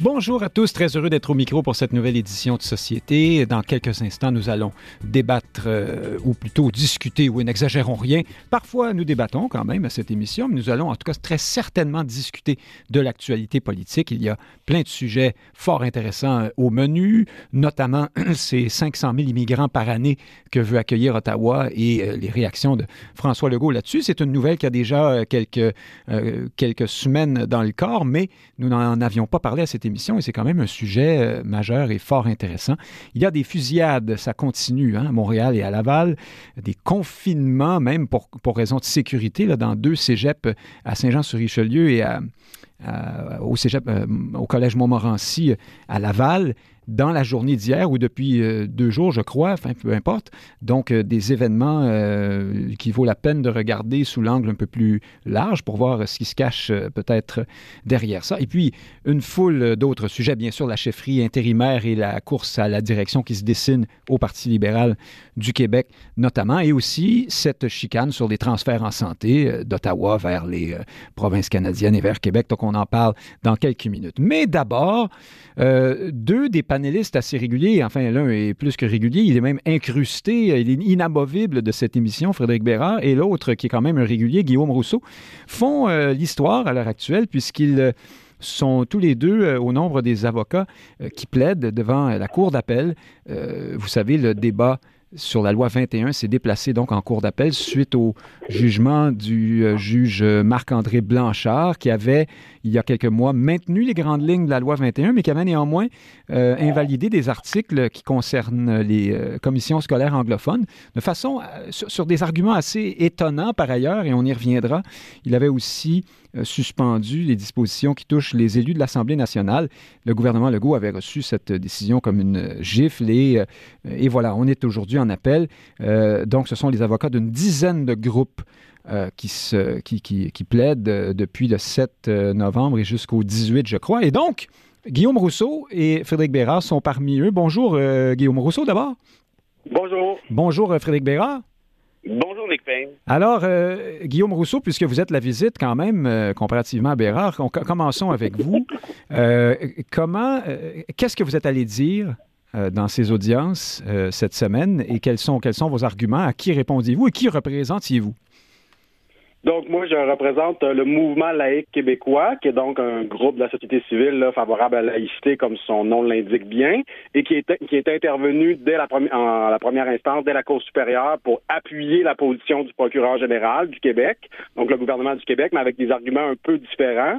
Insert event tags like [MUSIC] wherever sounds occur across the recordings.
Bonjour à tous, très heureux d'être au micro pour cette nouvelle édition de Société. Dans quelques instants, nous allons débattre, euh, ou plutôt discuter, oui, n'exagérons rien. Parfois, nous débattons quand même à cette émission, mais nous allons en tout cas très certainement discuter de l'actualité politique. Il y a plein de sujets fort intéressants euh, au menu, notamment [CLEARS THROAT] ces 500 000 immigrants par année que veut accueillir Ottawa et euh, les réactions de François Legault là-dessus. C'est une nouvelle qui a déjà quelques, quelques semaines dans le corps, mais nous n'en avions pas parlé à cette émission et c'est quand même un sujet euh, majeur et fort intéressant. Il y a des fusillades, ça continue hein, à Montréal et à Laval, des confinements même pour, pour raison de sécurité là, dans deux cégeps à Saint-Jean-sur-Richelieu et au cégep, euh, au collège Montmorency à Laval dans la journée d'hier ou depuis euh, deux jours, je crois, enfin peu importe. Donc euh, des événements euh, qui vaut la peine de regarder sous l'angle un peu plus large pour voir ce qui se cache peut-être derrière ça. Et puis une foule d'autres sujets, bien sûr la chefferie intérimaire et la course à la direction qui se dessine au Parti libéral du Québec notamment, et aussi cette chicane sur les transferts en santé d'Ottawa vers les provinces canadiennes et vers Québec. Donc on en parle dans quelques minutes. Mais d'abord, deux des panéliste assez régulier. Enfin, l'un est plus que régulier. Il est même incrusté. Il est inamovible de cette émission, Frédéric Bérard. Et l'autre, qui est quand même un régulier, Guillaume Rousseau, font euh, l'histoire à l'heure actuelle puisqu'ils euh, sont tous les deux euh, au nombre des avocats qui plaident devant la Cour d'appel. vous savez, le débat sur la loi 21 s'est déplacé donc en cour d'appel suite au jugement du euh, juge Marc-André Blanchard qui avait, il y a quelques mois, maintenu les grandes lignes de la loi 21, mais qui avait néanmoins euh, invalidé des articles qui concernent les euh, commissions scolaires anglophones de façon, sur, des arguments assez étonnants par ailleurs, et on y reviendra. Il avait aussi suspendu les dispositions qui touchent les élus de l'Assemblée nationale. Le gouvernement Legault avait reçu cette décision comme une gifle et, et voilà, on est aujourd'hui en appel. Euh, donc, ce sont les avocats d'une dizaine de groupes euh, qui, se, qui, qui, plaident euh, depuis le 7 novembre et jusqu'au 18, je crois. Et donc, Guillaume Rousseau et Frédéric Bérard sont parmi eux. Bonjour, Guillaume Rousseau, d'abord. Bonjour. Bonjour, Frédéric Bérard. Bonjour, Nick Payne. Alors, Guillaume Rousseau, puisque vous êtes la visite quand même, comparativement à Bérard, commençons avec vous. [LAUGHS] comment, qu'est-ce que vous êtes allé dire euh, dans ces audiences euh, cette semaine et quels sont, quels sont vos arguments? À qui répondez-vous et qui représentiez-vous? Donc, moi, je représente le mouvement laïque québécois, qui est donc un groupe de la société civile favorable à la laïcité, comme son nom l'indique bien, et qui est, intervenu dès la, en la première instance, dès la Cour supérieure, pour appuyer la position du procureur général du Québec, donc le gouvernement du Québec, mais avec des arguments un peu différents.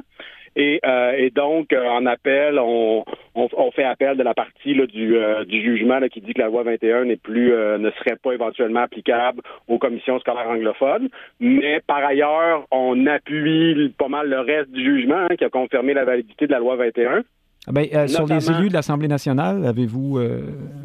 Et, euh, et donc, euh, en appel, on, on, on, fait appel de la partie là, du, euh, du jugement là, qui dit que la loi 21 n'est plus, ne serait pas éventuellement applicable aux commissions scolaires anglophones. Mais par ailleurs, on appuie pas mal le reste du jugement hein, qui a confirmé la validité de la loi 21. Ah ben, euh, sur les élus de l'Assemblée nationale, avez-vous euh,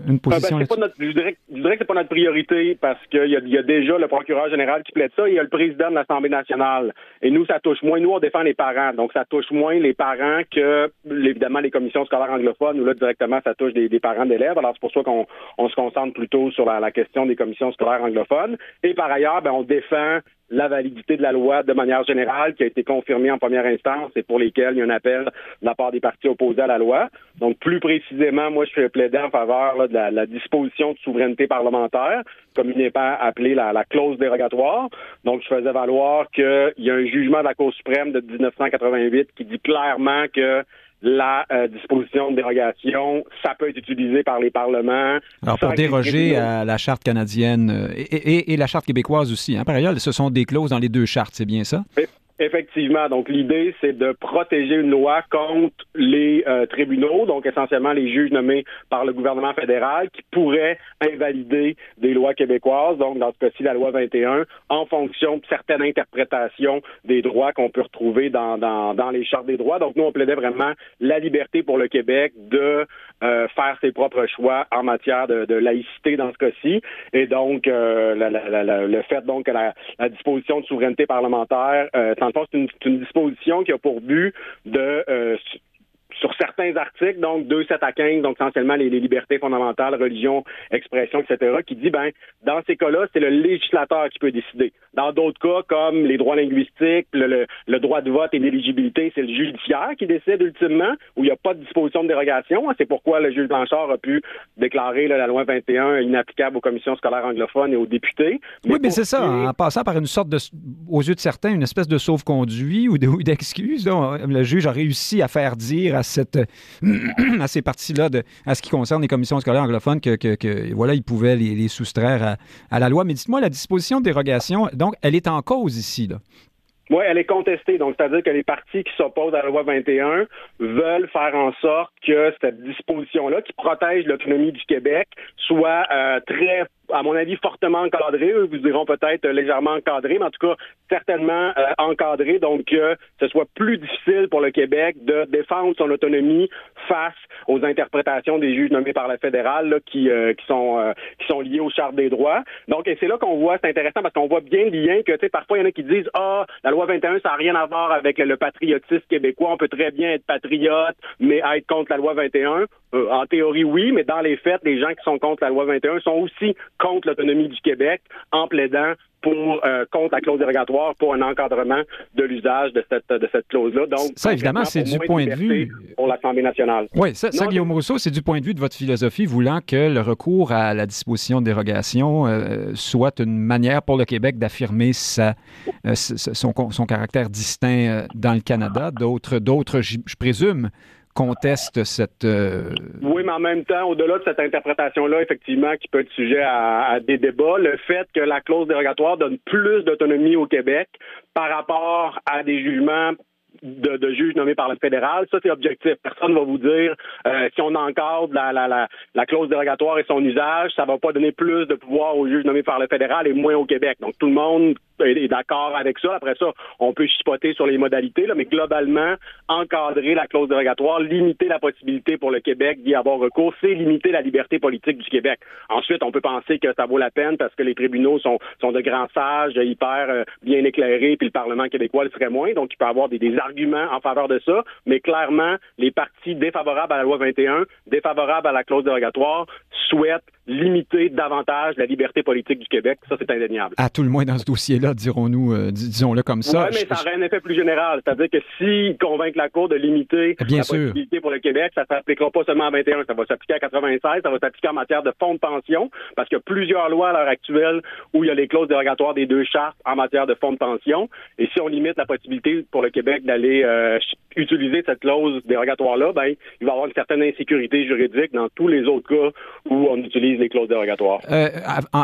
une ah, ben, position ben, notre, je, dirais, je, dirais, que c'est pas notre priorité parce qu'il y, y, a déjà le procureur général qui plaide ça et il y a le président de l'Assemblée nationale. Et nous, ça touche moins. Nous, on défend les parents. Donc, ça touche moins les parents que, évidemment, les commissions scolaires anglophones où là, directement, ça touche des, des parents d'élèves. Alors, c'est pour ça qu'on on se concentre plutôt sur la, la, question des commissions scolaires anglophones. Et par ailleurs, ben, on défend la validité de la loi de manière générale qui a été confirmée en première instance et pour lesquelles il y a un appel de la part des partis opposés à la loi. Donc, plus précisément, moi, je suis en faveur de la, disposition de souveraineté parlementaire, comme il n'est pas appelé la, clause dérogatoire. Donc, je faisais valoir qu'il y a un jugement de la Cour suprême de 1988 qui dit clairement que la euh, disposition de dérogation, ça peut être utilisé par les parlements. Alors, pour déroger à la charte canadienne euh, et, la charte québécoise aussi, hein, par ailleurs, ce sont des clauses dans les deux chartes, c'est bien ça? Effectivement. Donc, l'idée, c'est de protéger une loi contre les euh, tribunaux, donc essentiellement les juges nommés par le gouvernement fédéral qui pourraient invalider des lois québécoises, donc dans ce cas-ci, la loi 21, en fonction de certaines interprétations des droits qu'on peut retrouver dans, dans, dans les chartes des droits. Donc, nous, on plaidait vraiment la liberté pour le Québec de euh, faire ses propres choix en matière de, de laïcité dans ce cas-ci. Et donc, euh, la, la, le fait donc que la, disposition de souveraineté parlementaire, euh, dans le c'est une, une, disposition qui a pour but de sur certains articles, donc 2, 7 à 15, donc essentiellement les, libertés fondamentales, religion, expression, etc., qui dit, ben, dans ces cas-là, c'est le législateur qui peut décider. Dans d'autres cas, comme les droits linguistiques, le, droit de vote et l'éligibilité, c'est le judiciaire qui décide ultimement, où il n'y a pas de disposition de dérogation. C'est pourquoi le juge Blanchard a pu déclarer la loi 21 inapplicable aux commissions scolaires anglophones et aux députés. oui, mais c'est ça, en passant par une sorte de, aux yeux de certains, une espèce de sauve-conduit ou d'excuse. le juge a réussi à faire dire à [CLEARS THROAT] à ces parties-là, à ce qui concerne les commissions scolaires anglophones, que, voilà, ils pouvaient les, soustraire à, la loi. Mais dites-moi, la disposition de dérogation, donc, elle est en cause ici. Oui, elle est contestée. Donc, c'est-à-dire que les partis qui s'opposent à la loi 21 veulent faire en sorte que cette disposition-là, qui protège l'autonomie du Québec, soit euh, très à mon avis, fortement encadré. Eux vous diront peut-être légèrement encadré, mais en tout cas, certainement euh, encadré. Donc, que ce soit plus difficile pour le Québec de défendre son autonomie face aux interprétations des juges nommés par la fédérale qui, euh, qui, sont, euh, qui sont liés aux chartes des droits. Donc, et c'est là qu'on voit, c'est intéressant parce qu'on voit bien le lien que, tu sais, parfois, il y en a qui disent, ah, la loi 21, ça n'a rien à voir avec le patriotisme québécois. On peut très bien être patriote, mais être contre la loi 21. en théorie, oui, mais dans les faits, les gens qui sont contre la loi 21 sont aussi contre l'autonomie du Québec en plaidant pour euh, contre la clause dérogatoire pour un encadrement de l'usage de cette, de cette clause-là. Donc, ça, évidemment, c'est du point de vue. Pour l'Assemblée nationale. Oui, ça, Guillaume Rousseau, c'est du point de vue de votre philosophie, voulant que le recours à la disposition de dérogation euh, soit une manière pour le Québec d'affirmer sa, euh, son, son, caractère distinct dans le Canada. D'autres, d'autres je présume, conteste cette... Euh, oui, mais en même temps, au-delà de cette interprétation-là, effectivement, qui peut être sujet à, des débats, le fait que la clause dérogatoire donne plus d'autonomie au Québec par rapport à des jugements de, juges nommés par le fédéral. Ça, c'est objectif. Personne ne va vous dire euh, si on encadre la, la, la, la, clause dérogatoire et son usage, ça va pas donner plus de pouvoir aux juges nommés par le fédéral et moins au Québec. Donc, tout le monde est d'accord avec ça. Après ça, on peut chipoter sur les modalités, mais globalement, encadrer la clause dérogatoire, limiter la possibilité pour le Québec d'y avoir recours, c'est limiter la liberté politique du Québec. Ensuite, on peut penser que ça vaut la peine parce que les tribunaux sont, de grands sages, hyper euh, bien éclairés, puis le Parlement québécois le serait moins. Donc, il peut avoir des, des arguments en faveur de ça, mais clairement, les partis défavorables à la loi 21, défavorables à la clause dérogatoire, souhaitent limiter davantage la liberté politique du Québec. Ça, c'est indéniable. À tout le moins dans ce dossier-là, dirons-nous, euh, disons-le comme ça. Oui, mais ça aurait un effet plus général. C'est-à-dire que s'ils convainquent la Cour de limiter Bien la sûr. possibilité pour le Québec, ça ne s'appliquera pas seulement à 21, ça va s'appliquer à 96, ça va s'appliquer en matière de fonds de pension, parce qu'il y a plusieurs lois à l'heure actuelle où il y a les clauses dérogatoires des deux chartes en matière de fonds de pension. Et si on limite la possibilité pour le Québec d'aller euh, utiliser cette clause dérogatoire-là, ben, il va y avoir une certaine insécurité juridique dans tous les autres cas où on utilise les clauses dérogatoires. Euh,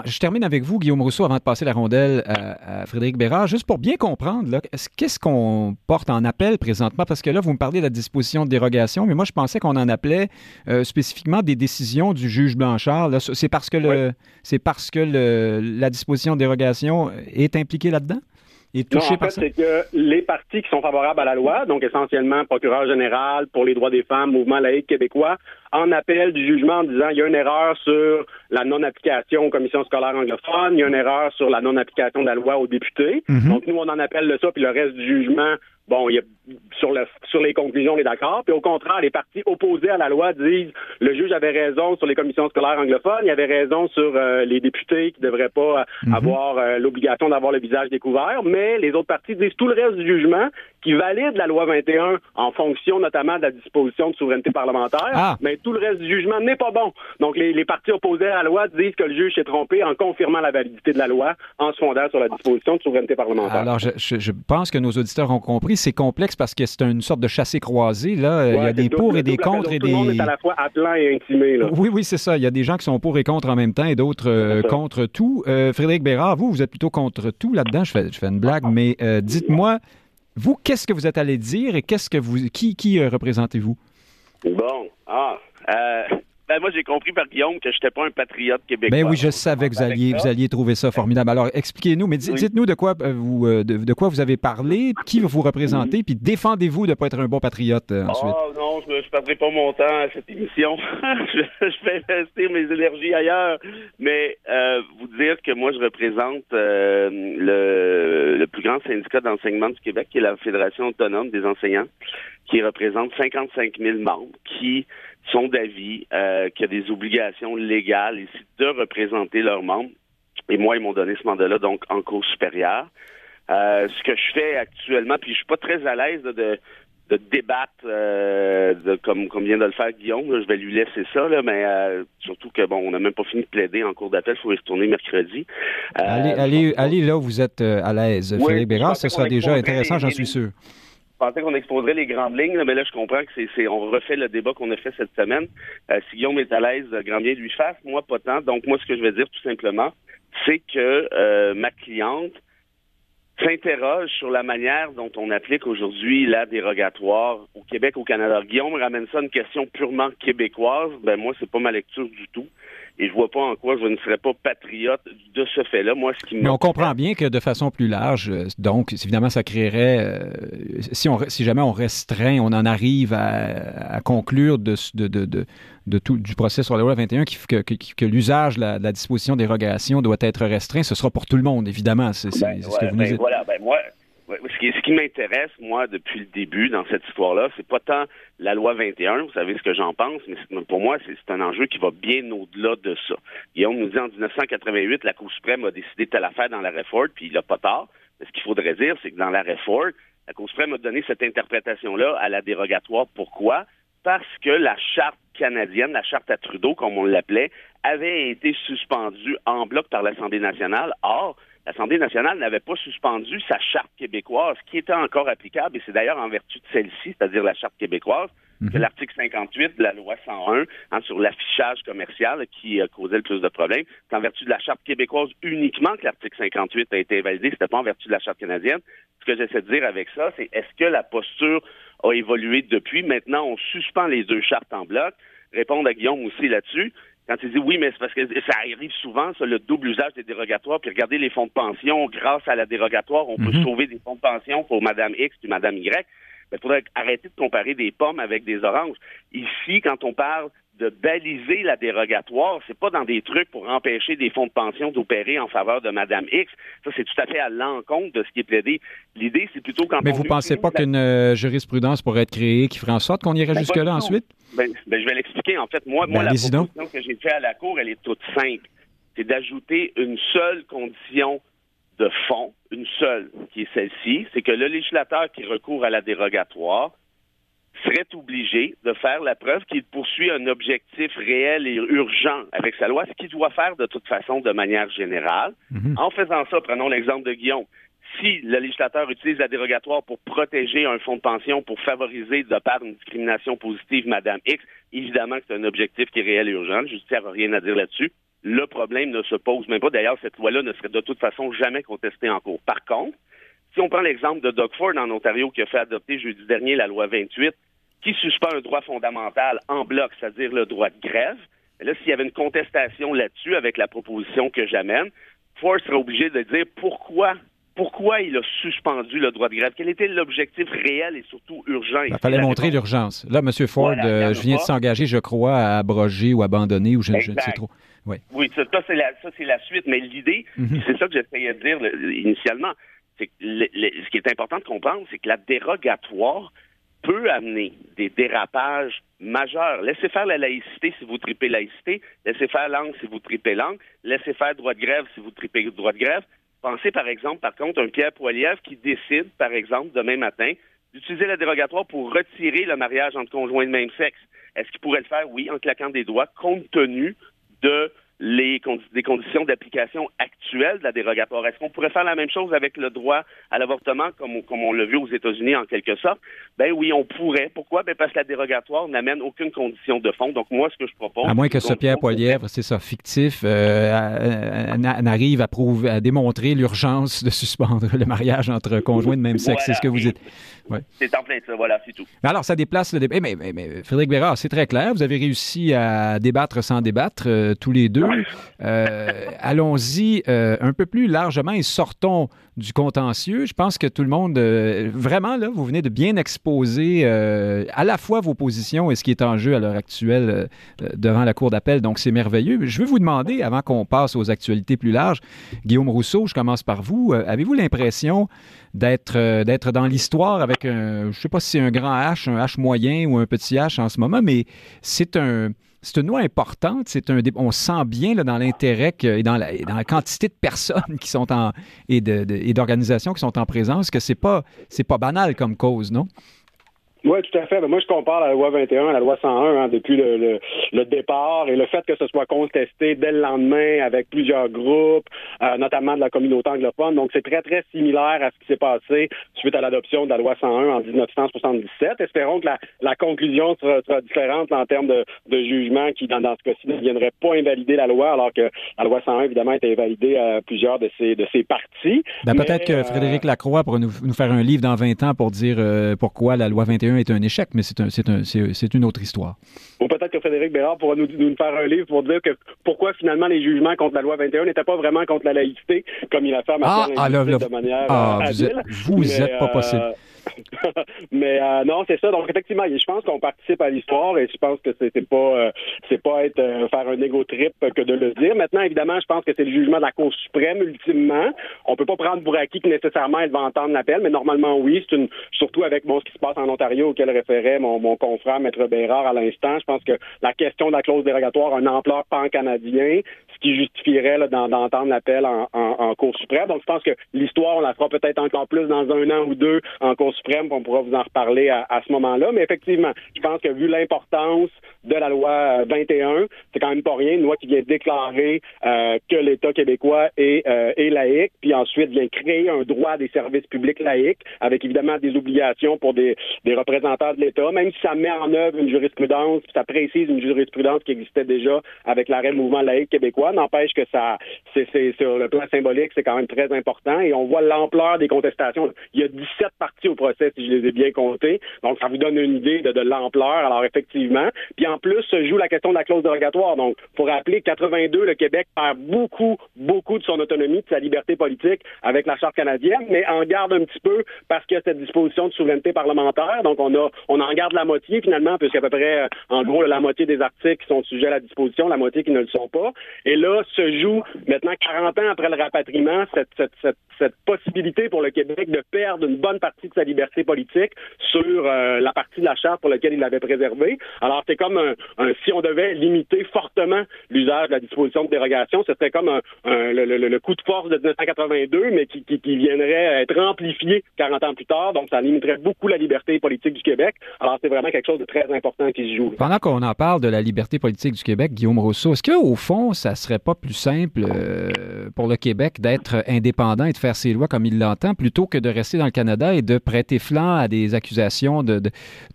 je termine avec vous, Guillaume Rousseau, avant de passer la rondelle à, Frédéric Bérard, juste pour bien comprendre, qu'est-ce qu'on porte en appel présentement? Parce que là, vous me parlez de la disposition de dérogation, mais moi, je pensais qu'on en appelait euh, spécifiquement des décisions du juge Blanchard. C'est parce que, le, c'est parce que la disposition de dérogation est impliquée là-dedans? non, en fait, c'est que les partis qui sont favorables à la loi, donc essentiellement procureur général pour les droits des femmes, mouvement laïque québécois, en appel du jugement en disant il y a une erreur sur la non-application aux commissions scolaires anglophones, il y a une erreur sur la non-application de la loi aux députés. Mhm. Donc nous, on en appelle de ça, puis le reste du jugement bon, il y a, sur, le, sur les conclusions, on est d'accord. Puis au contraire, les partis opposés à la loi disent le juge avait raison sur les commissions scolaires anglophones, il avait raison sur euh, les députés qui ne devraient pas mhm. avoir euh, l'obligation d'avoir le visage découvert, mais les autres partis disent tout le reste du jugement qui valide la loi 21 en fonction notamment de la disposition de souveraineté parlementaire, ah. mais tout le reste du jugement n'est pas bon. Donc les, les partis opposés à la loi disent que le juge s'est trompé en confirmant la validité de la loi en se fondant sur la disposition de souveraineté parlementaire. Alors je, je pense que nos auditeurs ont compris c'est complexe parce que c'est une sorte de chassé-croisé. Là. il y a des pour et des contre. Et tout le monde est à la fois appelant et intimé. Oui, oui, c'est ça. Il y a des gens qui sont pour et contre en même temps et d'autres euh, contre tout. Euh, Frédéric Bérard, vous, vous êtes plutôt contre tout là-dedans. Je fais, je fais une blague, mais euh, dites-moi, vous, qu'est-ce que vous êtes allé dire et qu'est-ce que vous, qui, qui représentez-vous? Bon, ah, ben, moi, j'ai compris par Guillaume que je n'étais pas un patriote québécois. Ben oui, je savais que vous alliez, vous alliez trouver ça formidable. Alors, expliquez-nous, mais dites-nous de quoi euh, vous euh, de, quoi vous avez parlé, qui vous représentez, puis défendez-vous de ne pas être un bon patriote euh, ensuite. Oh non, je ne perdrai pas mon temps à cette émission. [LAUGHS] je, vais investir mes énergies ailleurs. Mais euh, vous dire que moi, je représente euh, le, le, plus grand syndicat d'enseignement du Québec, qui est la Fédération autonome des enseignants, qui représente 55 000 membres, qui sont d'avis euh, qu'il y a des obligations légales ici de représenter leurs membres. Et moi, ils m'ont donné ce mandat-là, donc en cours supérieur. Euh, ce que je fais actuellement, puis je suis pas très à l'aise de, de, débattre euh, de, comme, comme vient de le faire Guillaume. je vais lui laisser ça, là, mais euh, surtout que bon, on n'a même pas fini de plaider en cours d'appel, il faut y retourner mercredi. allez, allez, allez là où vous êtes à l'aise. Philippe Bérard, ce sera déjà intéressant, j'en suis sûr. Je pensais qu'on exposerait les grandes lignes, mais là, je comprends que c'est, on refait le débat qu'on a fait cette semaine. si Guillaume est à l'aise, grand bien lui fasse. Moi, pas tant. Donc, moi, ce que je vais dire, tout simplement, c'est que ma cliente s'interroge sur la manière dont on applique aujourd'hui la dérogatoire au Québec, au Canada. Guillaume ramène ça à une question purement québécoise. Ben moi, c'est pas ma lecture du tout. Et je vois pas en quoi je ne serais pas patriote de ce fait-là. Moi, ce qui Mais on comprend bien que de façon plus large, euh, donc évidemment, ça créerait, euh, si, on, si jamais on restreint, on en arrive à, conclure de, de, de, de, tout, du procès sur la loi 21 qui, que, que, l'usage de la, disposition dérogation doit être restreint, ce sera pour tout le monde, évidemment. C'est ben, ce que vous ben, dites. Voilà, ben, moi, ce qui, m'intéresse, moi, depuis le début dans cette histoire-là, c'est pas tant la loi 21, vous savez ce que j'en pense, mais pour moi, c'est un enjeu qui va bien au-delà de ça. Guillaume nous dit en 1988, la Cour suprême a décidé telle affaire dans la Ford, puis il n'a pas tard. Ce qu'il faudrait dire, c'est que dans la Ford, la Cour suprême a donné cette interprétation-là à la dérogatoire. Pourquoi? Parce que la charte canadienne, la charte à Trudeau, comme on l'appelait, avait été suspendue en bloc par l'Assemblée nationale. Or, l'Assemblée nationale n'avait pas suspendu sa charte québécoise, qui était encore applicable, et c'est d'ailleurs en vertu de celle-ci, c'est-à-dire la charte québécoise, que mhm. l'article 58 de la loi 101 hein, sur l'affichage commercial qui a causé le plus de problèmes, c'est en vertu de la charte québécoise uniquement que l'article 58 a été validé, c'était pas en vertu de la charte canadienne. Ce que j'essaie de dire avec ça, c'est est-ce que la posture a évolué depuis? Maintenant, on suspend les deux chartes en bloc. Répondre à Guillaume aussi là-dessus. Quand il dit oui, mais c'est parce que ça arrive souvent, ça, le double usage des dérogatoires, puis regardez les fonds de pension, grâce à la dérogatoire, on peut mhm. sauver des fonds de pension pour Madame X puis Madame Y. Il faudrait arrêter de comparer des pommes avec des oranges. Ici, quand on parle de baliser la dérogatoire, c'est pas dans des trucs pour empêcher des fonds de pension d'opérer en faveur de Madame X. Ça, c'est tout à fait à l'encontre de ce qui est plaidé. L'idée, c'est plutôt quand Mais vous pensez pas qu'une euh, jurisprudence pourrait être créée qui ferait en sorte qu'on irait ben, jusque-là ensuite? Ben, ben, je vais l'expliquer. En fait, moi, moi ben, la proposition que j'ai faite à la Cour, elle est toute simple. C'est d'ajouter une seule condition de fond, une seule, qui est celle-ci, c'est que le législateur qui recourt à la dérogatoire serait obligé de faire la preuve qu'il poursuit un objectif réel et urgent avec sa loi, ce qu'il doit faire de toute façon de manière générale. Mhm. En faisant ça, prenons l'exemple de Guillaume. Si le législateur utilise la dérogatoire pour protéger un fonds de pension, pour favoriser de part une discrimination positive Madame X, évidemment que c'est un objectif qui est réel et urgent. Je ne rien à dire là-dessus. Le problème ne se pose même pas. D'ailleurs, cette loi-là ne serait de toute façon jamais contestée en cours. Par contre, si on prend l'exemple de Doug Ford en Ontario qui a fait adopter jeudi dernier la loi 28, qui suspend un droit fondamental en bloc, c'est-à-dire le droit de grève. Mais là, s'il y avait une contestation là-dessus avec la proposition que j'amène, Ford serait obligé de dire pourquoi pourquoi il a suspendu le droit de grève? Quel était l'objectif réel et surtout urgent? Il fallait montrer l'urgence. Là, M. Ford, euh, je viens de s'engager, je crois, à abroger ou abandonner ou je, ne sais trop. Oui, oui ça, c'est la, la, suite. Mais l'idée, mhm. c'est ça que j'essayais de dire initialement, c'est ce qui est important de comprendre, c'est que la dérogatoire, peut amener des dérapages majeurs. Laissez faire la laïcité si vous tripez laïcité, laissez faire langue si vous tripez langue, laissez faire droit de grève si vous tripez droit de grève. Pensez par exemple, par contre, un Pierre Poilievre qui décide, par exemple, demain matin, d'utiliser la dérogatoire pour retirer le mariage entre conjoints de même sexe. Est-ce qu'il pourrait le faire? Oui, en claquant des doigts, compte tenu de les des conditions d'application actuelles de la dérogatoire. Est-ce qu'on pourrait faire la même chose avec le droit à l'avortement, comme, comme on l'a vu aux États-Unis en quelque sorte? Ben oui, on pourrait. Pourquoi? Ben parce que la dérogatoire n'amène aucune condition de fond. Donc moi, ce que je propose... À moins que ce Pierre Poilièvre, c'est ça, fictif, euh, n'arrive à, prouver, à démontrer l'urgence de suspendre le mariage entre conjoints de même sexe. c'est ce que vous dites. C'est en plein ça, voilà, c'est tout. Alors, ça déplace le débat. Eh, mais, mais, Frédéric Bérard, c'est très clair. Vous avez réussi à débattre sans débattre, euh, tous les deux. 21. Allons-y un peu plus largement et sortons du contentieux. Je pense que tout le monde, vraiment, là, vous venez de bien exposer à la fois vos positions et ce qui est en jeu à l'heure actuelle devant la Cour d'appel. Donc, c'est merveilleux. Je veux vous demander, avant qu'on passe aux actualités plus larges, Guillaume Rousseau, je commence par vous. Avez-vous l'impression d'être euh, d'être dans l'histoire avec un, je sais pas si c'est un grand H, un H moyen ou un petit H en ce moment, mais c'est un c'est une loi importante. C'est un, on sent bien là, dans l'intérêt et dans la, dans la, quantité de personnes qui sont en et d'organisations qui sont en présence que c'est pas c'est pas banal comme cause, non? Oui, tout à fait. Ben, moi, je compare la loi 21 à la loi 101 hein, depuis le, le, départ et le fait que ce soit contesté dès le lendemain avec plusieurs groupes, euh, notamment de la communauté anglophone. Donc, c'est très, très similaire à ce qui s'est passé suite à l'adoption de la loi 101 en 1977. Espérons que la, la conclusion sera, différente en termes de, de jugement qui, dans, dans ce cas-ci, ne viendrait pas invalider la loi, alors que la loi 101, évidemment, était invalidée à plusieurs de ses, de ses parties. Ben, peut-être que euh, Frédéric Lacroix pourrait nous, nous, faire un livre dans 20 ans pour dire euh, pourquoi la loi 21 est un échec, mais c'est un, un, une autre histoire. Ou peut-être que Frédéric Bérard pourra nous, nous, faire un livre pour dire que pourquoi finalement les jugements contre la loi 21 n'étaient pas vraiment contre la laïcité, comme il a fait ah, ah, de manière ah, euh, vous êtes, vous êtes pas possible. [LAUGHS] mais euh, non, c'est ça. Donc effectivement, je pense qu'on participe à l'histoire et je pense que c'est pas euh, c'est pas être euh, faire un égo trip que de le dire. Maintenant, évidemment, je pense que c'est le jugement de la Cour suprême ultimement. On peut pas prendre pour acquis que nécessairement elle va entendre l'appel, mais normalement oui. C'est une surtout avec bon ce qui se passe en Ontario auquel référait mon, mon confrère Maître Bérard à l'instant. Je pense que la question de la clause dérogatoire a une ampleur pan-canadien, ce qui justifierait d'entendre l'appel en, en, en Cour suprême. Donc je pense que l'histoire on la fera peut-être encore plus dans un an ou deux en Cour suprême, on pourra vous en reparler à, ce moment-là. Mais effectivement, je pense que vu l'importance de la loi 21, euh, c'est quand même pas rien, une loi qui vient déclarer euh, que l'État québécois est, euh, laïque, puis ensuite vient créer un droit des services publics laïques, avec évidemment des obligations pour des, représentants de l'État, même si ça met en œuvre une jurisprudence, ça précise une jurisprudence qui existait déjà avec l'arrêt mouvement laïque québécois, n'empêche que ça, c'est sur le plan symbolique, c'est quand même très important, et on voit l'ampleur des contestations. Il y a 17 parties au procès, si je les ai bien comptés. Donc, ça vous donne une idée de, l'ampleur. Alors, effectivement. Puis, en plus, se joue la question de la clause dérogatoire. Donc, pour rappeler, 82, le Québec perd beaucoup, beaucoup de son autonomie, de sa liberté politique avec la Charte canadienne, mais en garde un petit peu parce qu'il y a cette disposition de souveraineté parlementaire. Donc, on a, on en garde la moitié, finalement, puisqu'à peu près, euh, en gros, la moitié des articles sont sujets à la disposition, la moitié qui ne le sont pas. Et là, se joue, maintenant, 40 ans après le rapatriement, cette, cette, cette, cette possibilité pour le Québec de perdre une bonne partie de sa liberté politique sur euh, la partie de la charte pour laquelle il l'avait préservée. Alors, c'est comme un, si on devait limiter fortement l'usage de la disposition de dérogation, ce serait comme un, le, coup de force de 1982, mais qui, qui, viendrait être amplifié 40 ans plus tard. Donc, ça limiterait beaucoup la liberté politique du Québec. Alors, c'est vraiment quelque chose de très important qui se joue. Pendant qu'on en parle de la liberté politique du Québec, Guillaume Rousseau, est-ce qu'au fond, ça serait pas plus simple euh, pour le Québec d'être indépendant et de faire ses lois comme il l'entend, plutôt que de rester dans le Canada et de prêter flanc à des accusations de,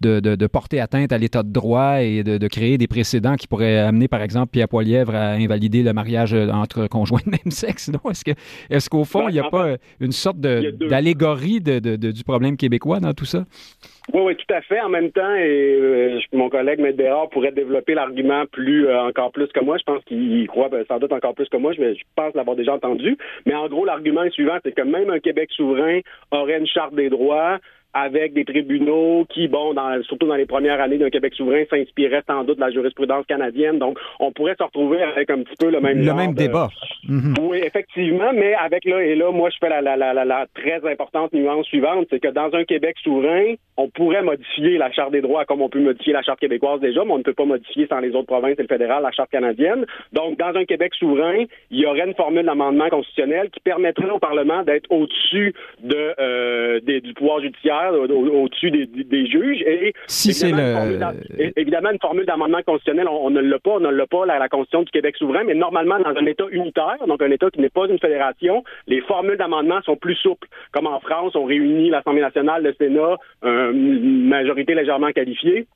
de, de, porter atteinte à l'état de droit et de, créer des précédents qui pourraient amener, par exemple, Pierre Poilièvre à invalider le mariage entre conjoints de même sexe. Est-ce, que, est-ce qu'au fond, ben, il n'y a pas une sorte d'allégorie du problème québécois dans tout ça? Oui, oui, tout à fait. En même temps, et euh, mon collègue Maître Bérard pourrait développer l'argument plus euh, encore plus que moi. Je pense qu'il croit ben, sans doute encore plus que moi. Je, je pense l'avoir déjà entendu. Mais en gros, l'argument est suivant, c'est que même un Québec souverain aurait une charte des droits avec des tribunaux qui, bon, dans, surtout dans les premières années d'un Québec souverain, s'inspiraient sans doute de la jurisprudence canadienne. Donc, on pourrait se retrouver avec un petit peu le même le même débat. Mhm. Oui, effectivement, mais avec là et là, moi, je fais la, la, la, la très importante nuance suivante, c'est que dans un Québec souverain, on pourrait modifier la charte des droits comme on peut modifier la charte québécoise déjà, mais on ne peut pas modifier sans les autres provinces et le fédéral la charte canadienne. Donc, dans un Québec souverain, il y aurait une formule d'amendement constitutionnel qui permettrait au Parlement d'être au-dessus de euh, du pouvoir judiciaire au-dessus des, juges. Et si c'est évidemment une formule d'amendement constitutionnel, on, ne l'a pas, on ne l'a pas la, la Constitution du Québec souverain, mais normalement dans un État unitaire, donc un État qui n'est pas une fédération, les formules d'amendement sont plus souples. Comme en France, on réunit l'Assemblée nationale, le Sénat, une majorité légèrement qualifiée.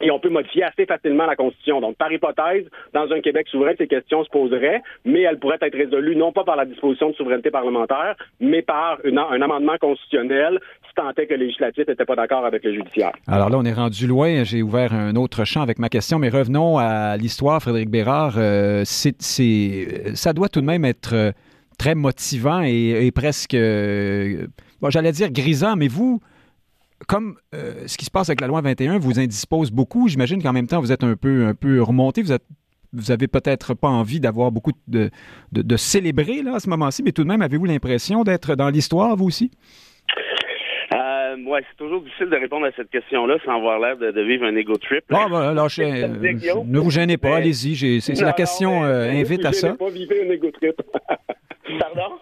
et on peut modifier assez facilement la Constitution. Donc, par hypothèse, dans un Québec souverain, ces questions se poseraient, mais elles pourraient être résolues non pas par la disposition de souveraineté parlementaire, mais par un amendement constitutionnel tant que le législatif n'était pas d'accord avec le judiciaire. Alors là, on est rendu loin. J'ai ouvert un autre champ avec ma question, mais revenons à l'histoire, Frédéric Bérard. Euh, c'est, ça doit tout de même être euh, très motivant et, presque, euh, j'allais dire grisant, mais vous, comme euh, ce qui se passe avec la loi 21 vous indispose beaucoup, j'imagine qu'en même temps, vous êtes un peu, un peu remonté, vous êtes avez peut-être pas envie d'avoir beaucoup de, de, célébrer là, à ce moment-ci, mais tout de même, avez-vous l'impression d'être dans l'histoire, vous aussi? Euh, ouais, c'est toujours difficile de répondre à cette question-là sans avoir l'air de, vivre un ego trip. Ah, ben, ne vous gênez pas, allez-y. C'est la question euh, invite à ça. Pas vivre un ego trip. [LAUGHS] Pardon?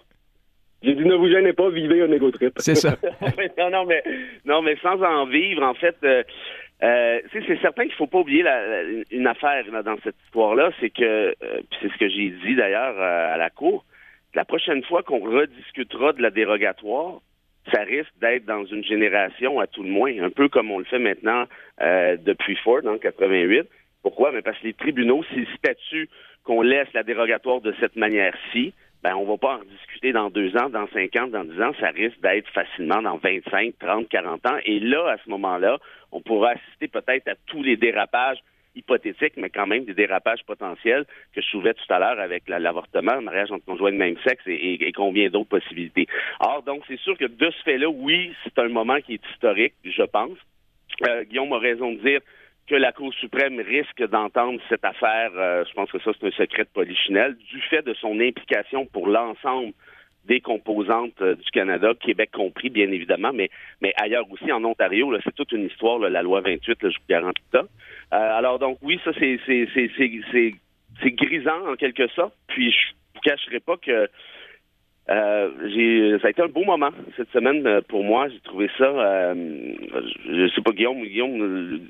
J'ai dit ne vous gênez pas, vivez un ego trip. C'est ça. [LAUGHS] non, non, mais non, mais sans en vivre, en fait, euh, euh c'est certain qu'il faut pas oublier la, une affaire dans cette histoire-là, c'est que, euh, c'est ce que j'ai dit d'ailleurs euh, à la cour, la prochaine fois qu'on rediscutera de la dérogatoire, ça risque d'être dans une génération à tout le moins, un peu comme on le fait maintenant depuis Ford en 88. Pourquoi? Mais parce que les tribunaux, s'ils statuent qu'on laisse la dérogatoire de cette manière-ci, ben, on va pas en discuter dans deux ans, dans cinq ans, dans dix ans. Ça risque d'être facilement dans 25, 30, 40 ans. Et là, à ce moment-là, on pourra assister peut-être à tous les dérapages hypothétiques, mais quand même des dérapages potentiels que je soulevais tout à l'heure avec l'avortement, le mariage entre conjoints de même sexe et, combien d'autres possibilités. Or, donc, c'est sûr que de ce fait-là, oui, c'est un moment qui est historique, je pense. Euh, Guillaume a raison de dire que la Cour suprême risque d'entendre cette affaire, euh, je pense que ça c'est un secret de polichinelle, du fait de son implication pour l'ensemble des composantes euh, du Canada, Québec compris, bien évidemment, mais, mais ailleurs aussi, en Ontario, c'est toute une histoire, la loi 28, je vous garantis ça. Euh, alors donc oui, ça c'est c'est grisant en quelque sorte, puis je vous cacherai pas que euh, j'ai, ça a été un beau moment cette semaine pour moi. J'ai trouvé ça. Euh, je sais pas Guillaume, Guillaume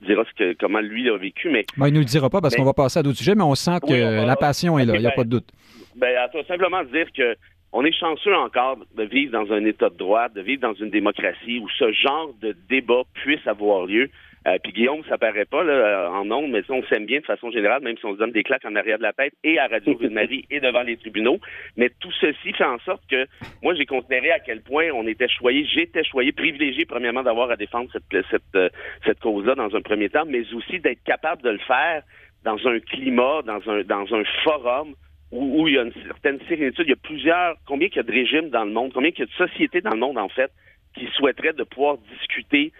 dira ce que, comment lui l'a vécu, mais. Ben, il ne nous le dira pas parce qu'on va passer à d'autres sujets, mais on sent que la passion est là. Il n'y a pas de doute. Ben, à toi, simplement dire que on est chanceux encore de vivre dans un État de droit, de vivre dans une démocratie où ce genre de débat puisse avoir lieu. Euh, puis Guillaume, ça paraît pas là, en ondes, mais on s'aime bien de façon générale, même si on se donne des claques en arrière de la tête et à Radio Ville-Marie et devant les tribunaux. Mais tout ceci fait en sorte que moi, j'ai considéré à quel point on était choyé, j'étais choyé, privilégié premièrement d'avoir à défendre cette, cette, euh, cette cause-là dans un premier temps, mais aussi d'être capable de le faire dans un climat, dans un, dans un forum où, il y a une certaine sérénitude. Il y a plusieurs, combien il y a de régimes dans le monde, combien il y a de sociétés dans le monde, en fait, qui souhaiteraient de pouvoir discuter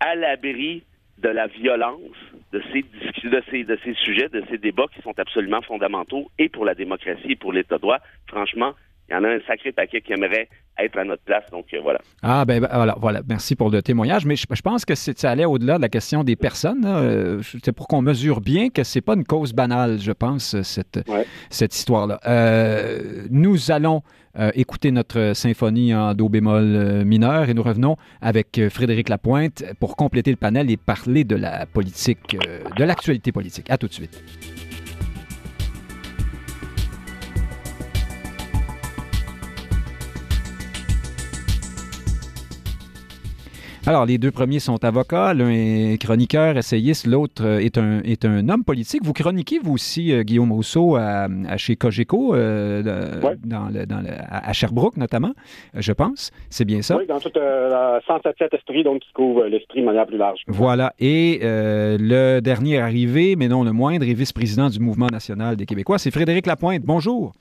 à l'abri de la violence de ces, de ces, de ces sujets, de ces débats qui sont absolument fondamentaux et pour la démocratie et pour l'État de droit. Franchement, il y en a un sacré paquet qui aimerait être à notre place. Donc, euh, voilà. Ah, ben, ben voilà, voilà, Merci pour le témoignage. Mais je, pense que ça allait au-delà de la question des personnes. Euh, c'est pour qu'on mesure bien que c'est pas une cause banale, je pense, cette, cette histoire-là. Euh, nous allons écouter notre symphonie en do bémol mineur et nous revenons avec Frédéric Lapointe pour compléter le panel et parler de la politique, de l'actualité politique. À tout de suite. Alors, les deux premiers sont avocats. L'un est chroniqueur, essayiste, l'autre euh, est un, est un homme politique. Vous chroniquez, vous aussi, euh, Guillaume Rousseau, à, chez Cogeco, euh, dans dans à Sherbrooke notamment, je pense. C'est bien ça? Oui, dans toute la 177 Estrie, donc qui couvre l'Estrie de manière plus large. Voilà. Et le dernier arrivé, mais non le moindre, est vice-président du Mouvement national des Québécois. C'est Frédéric Lapointe. Bonjour.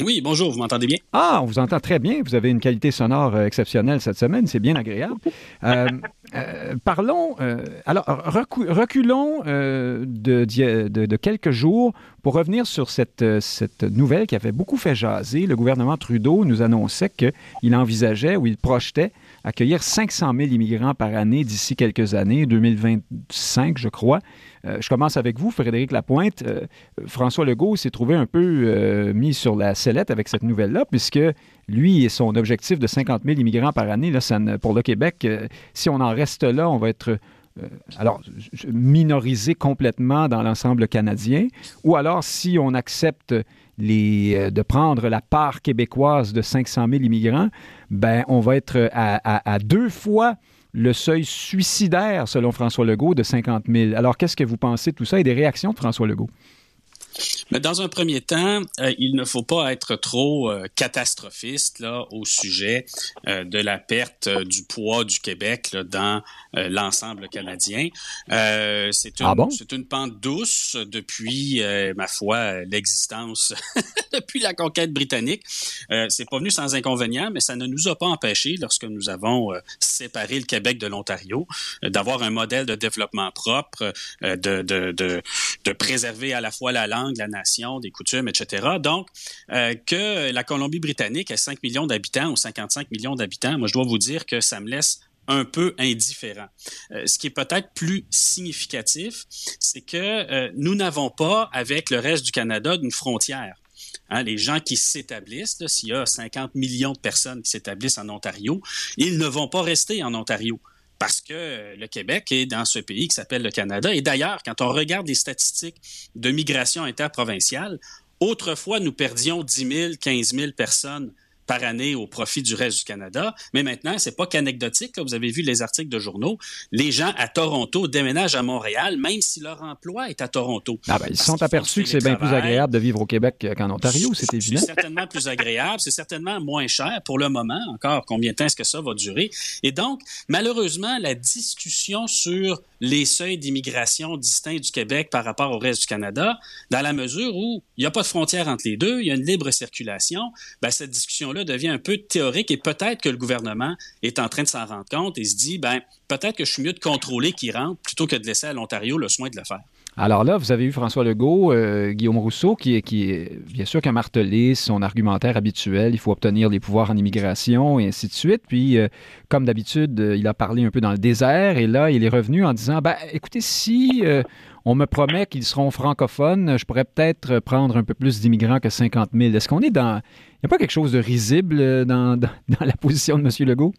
Oui, bonjour, vous m'entendez bien? Ah, on vous entend très bien. Vous avez une qualité sonore euh, exceptionnelle cette semaine, c'est bien agréable. Euh, euh, parlons, alors reculons de, quelques jours pour revenir sur cette, cette nouvelle qui avait beaucoup fait jaser. Le gouvernement Trudeau nous annonçait qu'il envisageait ou il projetait accueillir 500 000 immigrants par année d'ici quelques années, 2025, je crois. Euh, je commence avec vous, Frédéric Lapointe. Euh, François Legault s'est trouvé un peu euh, mis sur la sellette avec cette nouvelle-là, puisque lui et son objectif de 50 000 immigrants par année, là, ça pour le Québec, si on en reste là, on va être alors, minorisé complètement dans l'ensemble canadien, ou alors si on accepte les, de prendre la part québécoise de 500 000 immigrants, ben on va être à deux fois le seuil suicidaire, selon François Legault, de 50 000. Alors, qu'est-ce que vous pensez de tout ça et des réactions de François Legault? Mais dans un premier temps, euh, il ne faut pas être trop euh, catastrophiste là, au sujet euh, de la perte du poids du Québec là, dans l'ensemble canadien. c'est une, ah bon? c'est une pente douce depuis, ma foi, l'existence, [LAUGHS] depuis la conquête britannique. c'est pas venu sans inconvénient, mais ça ne nous a pas empêché, lorsque nous avons séparé le Québec de l'Ontario, d'avoir un modèle de développement propre, de, de, de, de préserver à la fois la langue la nation, des coutumes, etc. Donc, euh, que la Colombie-Britannique ait 5 millions d'habitants ou 55 millions d'habitants, moi, je dois vous dire que ça me laisse un peu indifférent. Euh, ce qui est peut-être plus significatif, c'est que euh, nous n'avons pas, avec le reste du Canada, d'une frontière. Hein, les gens qui s'établissent, s'il y a 50 millions de personnes qui s'établissent en Ontario, ils ne vont pas rester en Ontario parce que le Québec est dans ce pays qui s'appelle le Canada. Et d'ailleurs, quand on regarde les statistiques de migration interprovinciale, autrefois, nous perdions 10 000, 15 000 personnes par année au profit du reste du Canada. Mais maintenant, c'est pas qu'anecdotique. Vous avez vu les articles de journaux. Les gens à Toronto déménagent à Montréal, même si leur emploi est à Toronto. Ah ben, ils se sont aperçus que c'est bien plus agréable de vivre au Québec qu'en Ontario, c'est évident. C'est certainement plus agréable, c'est certainement moins cher pour le moment. Encore, combien de temps est-ce que ça va durer? Et donc, malheureusement, la discussion sur les seuils d'immigration distincts du Québec par rapport au reste du Canada, dans la mesure où il n'y a pas de frontière entre les deux, il y a une libre circulation, ben, cette discussion là devient un peu théorique et peut-être que le gouvernement est en train de s'en rendre compte et se dit, ben, peut-être que je suis mieux de contrôler qui rentre plutôt que de laisser à l'Ontario le soin de le faire. Alors là, vous avez eu François Legault, euh, Guillaume Rousseau, qui qui bien sûr qu'un martelé son argumentaire habituel, il faut obtenir les pouvoirs en immigration et ainsi de suite. Puis, euh, comme d'habitude, euh, il a parlé un peu dans le désert et là, il est revenu en disant, ben, écoutez, si on me promet qu'ils seront francophones, je pourrais peut-être prendre un peu plus d'immigrants que 50 000. Est-ce qu'on est dans... Il n'y a pas quelque chose de risible dans, [LAUGHS] dans la position de M. Legault?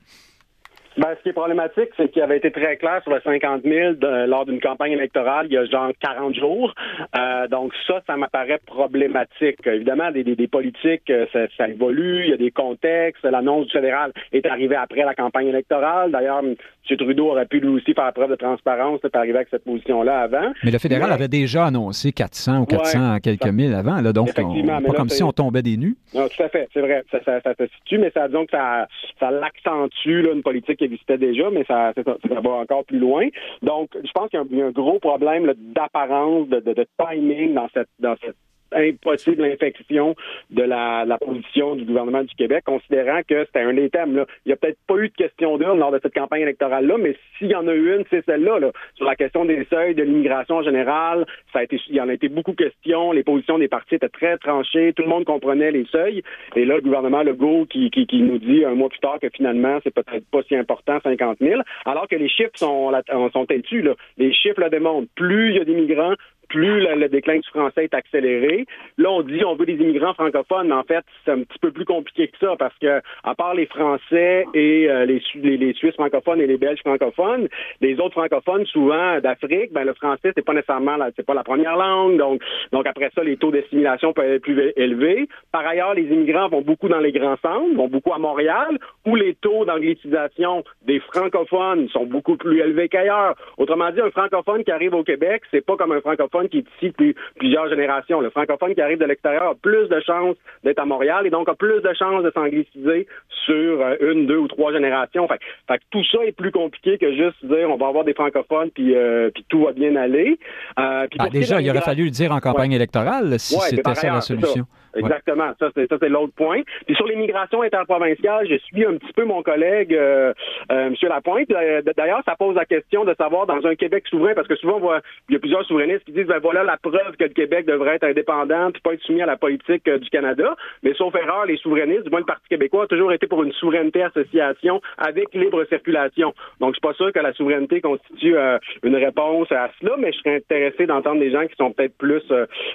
Ben, ce qui est problématique, c'est qu'il avait été très clair sur le 50 000 lors d'une campagne électorale il y a genre 40 jours. Euh, donc ça, ça m'apparaît problématique. Évidemment, des, des, politiques, euh, ça, ça, évolue, il y a des contextes. L'annonce du fédéral est arrivée après la campagne électorale. D'ailleurs, M. Trudeau aurait pu lui aussi faire preuve de transparence pour arriver avec cette position-là avant. Mais le fédéral avait déjà annoncé 400 ou 400 quelques mille avant. Là, donc, on, pas comme si on tombait des nues. Non, tout à fait, c'est vrai. Ça, ça, ça, se situe, mais ça, que ça, ça l'accentue, une politique existait déjà, mais ça, ça, va encore plus loin. Donc, je pense qu'il y, a un gros problème d'apparence, de, de, de, timing dans cette, dans cette impossible infection de la, position du gouvernement du Québec, considérant que c'était un des thèmes. Il n'y a peut-être pas eu de question d'urne lors de cette campagne électorale-là, mais s'il y en a eu une, c'est celle-là. Là. Sur la question des seuils, de l'immigration en général, ça a été, il y en a été beaucoup question. Les positions des partis étaient très tranchées. Tout le monde comprenait les seuils. Et là, le gouvernement Legault qui, qui, nous dit un mois plus tard que finalement, c'est peut-être pas si important, 50 000, alors que les chiffres sont, sont têtus. Les chiffres le démontrent. Plus il y a d'immigrants, plus le, déclin du français est accéléré. Là, on dit on veut des immigrants francophones, mais en fait, c'est un petit peu plus compliqué que ça parce que à part les Français et euh, les, les, Suisses francophones et les Belges francophones, les autres francophones, souvent d'Afrique, ben le français c'est pas nécessairement c'est pas la première langue, donc donc après ça, les taux d'assimilation peuvent être plus élevés. Par ailleurs, les immigrants vont beaucoup dans les grands centres, vont beaucoup à Montréal, où les taux d'anglicisation des francophones sont beaucoup plus élevés qu'ailleurs. Autrement dit, un francophone qui arrive au Québec, c'est pas comme un francophone qui est ici depuis plusieurs générations. Le francophone qui arrive de l'extérieur a plus de chances d'être à Montréal et donc a plus de chances de s'angliciser sur euh, une, deux ou trois générations. Fait, fait que tout ça est plus compliqué que juste dire on va avoir des francophones puis, euh, puis tout va bien aller. Euh, ah, déjà, il aurait fallu le dire en campagne électorale si c'était ça la solution. Exactement. Ça, c'est ça, c'est l'autre point. Puis sur l'immigration interprovinciale, je suis un petit peu mon collègue euh, euh, M. Lapointe. Euh, d'ailleurs, ça pose la question de savoir dans un Québec souverain, parce que souvent on voit, il y a plusieurs souverainistes qui disent ben voilà la preuve que le Québec devrait être indépendant puis pas être soumis à la politique du Canada. Mais sauf erreur, les souverainistes, du moins le Parti québécois, ont toujours été pour une souveraineté association avec libre circulation. Donc je suis pas sûr que la souveraineté constitue une réponse à cela, mais je serais intéressé d'entendre des gens qui sont peut-être plus,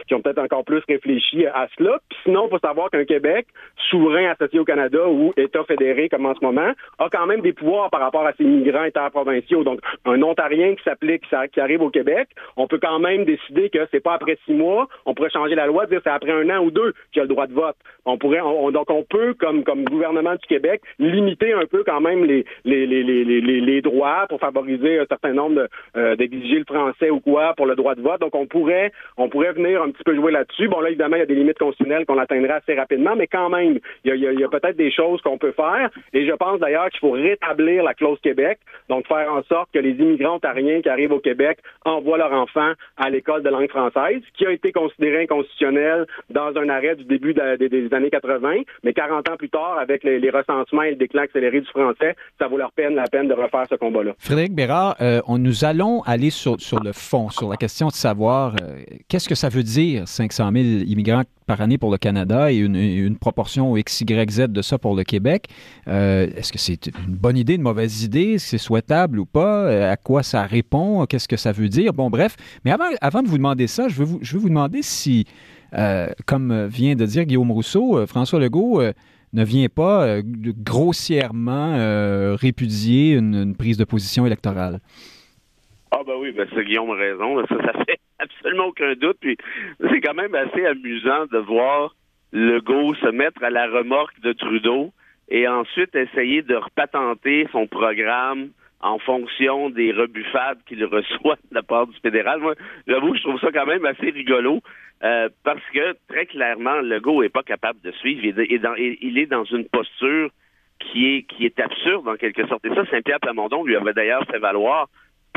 qui ont peut-être encore plus réfléchi à cela. Sinon, il faut savoir qu'un Québec, souverain associé au Canada ou État fédéré comme en ce moment, a quand même des pouvoirs par rapport à ses migrants interprovinciaux. Donc, un Ontarien qui s'applique, qui arrive au Québec, on peut quand même décider que c'est pas après six mois, on pourrait changer la loi, dire c'est après un an ou deux qu'il a le droit de vote. On pourrait, donc on peut, comme, comme gouvernement du Québec, limiter un peu quand même les, les, les, les, les droits pour favoriser un certain nombre euh, d'exiger le français ou quoi pour le droit de vote. Donc on pourrait, on pourrait venir un petit peu jouer là-dessus. Bon là évidemment il y a des limites constitutionnelles qu'on atteindra assez rapidement, mais quand même il y a, peut-être des choses qu'on peut faire. Et je pense d'ailleurs qu'il faut rétablir la clause Québec, donc faire en sorte que les immigrants ontariens qui arrivent au Québec envoient leurs enfants à l'école de langue française, qui a été considéré inconstitutionnel dans un arrêt du début des années 80, mais 40 ans plus tard, avec les, recensements et le déclin accéléré du français, ça vaut leur peine la peine de refaire ce combat-là. Frédéric Bérard, euh, on, nous allons aller sur, sur le fond, sur la question de savoir euh, qu'est-ce que ça veut dire 500 000 immigrants par année pour le Canada et une, proportion XYZ de ça pour le Québec. Euh, est-ce que c'est une bonne idée, une mauvaise idée? Est-ce que c'est souhaitable ou pas? À quoi ça répond? Qu'est-ce que ça veut dire? Bon, bref. Mais avant, avant de vous demander ça, je veux vous, je veux vous demander si euh, comme vient de dire Guillaume Rousseau, euh, François Legault euh, ne vient pas grossièrement répudier une, prise de position électorale. Ah ben oui, ben c'est Guillaume a raison. Ça, ça fait absolument aucun doute. Puis c'est quand même assez amusant de voir Legault se mettre à la remorque de Trudeau et ensuite essayer de repatenter son programme en fonction des rebuffades qu'il [LAUGHS] reçoit de la part du fédéral. Moi, j'avoue, je trouve ça quand même assez rigolo. Euh, parce que très clairement, Legault est pas capable de suivre. Il est, dans, il est dans une posture qui est qui est absurde en quelque sorte. Et ça, Saint-Pierre Plamondon lui avait d'ailleurs fait valoir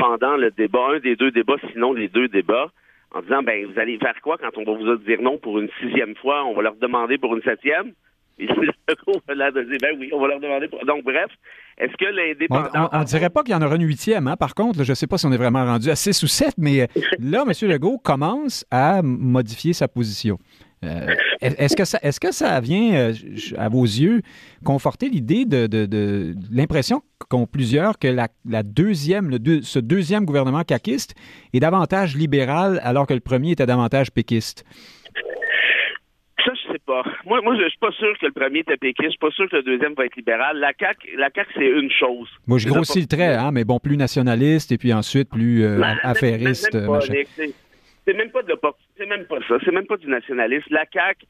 pendant le débat, un des deux débats, sinon les deux débats, en disant ben vous allez faire quoi quand on va vous dire non pour une sixième fois, on va leur demander pour une septième? Et Legault va leur dire oui, on va leur demander pour... Donc bref, est-ce que l'indépendance. On ne dirait pas qu'il y en aura une huitième, hein? par contre. je ne sais pas si on est vraiment rendu à six ou sept, mais euh, là, M. Legault commence à modifier sa position. Euh, est-ce que ça, est-ce que ça vient, euh, à vos yeux, conforter l'idée de, l'impression qu'ont plusieurs que la, deuxième, le ce deuxième gouvernement caquiste est davantage libéral alors que le premier était davantage péquiste? sais pas. Moi, moi, je suis pas sûr que le premier était péquiste. Je suis pas sûr que le deuxième va être libéral. La CAQ, la CAQ, c'est une chose. Moi, je grossis le trait, hein, mais bon, plus nationaliste et puis ensuite plus euh, affairiste. C'est même pas de c'est même pas ça. C'est même pas du nationalisme. La CAQ,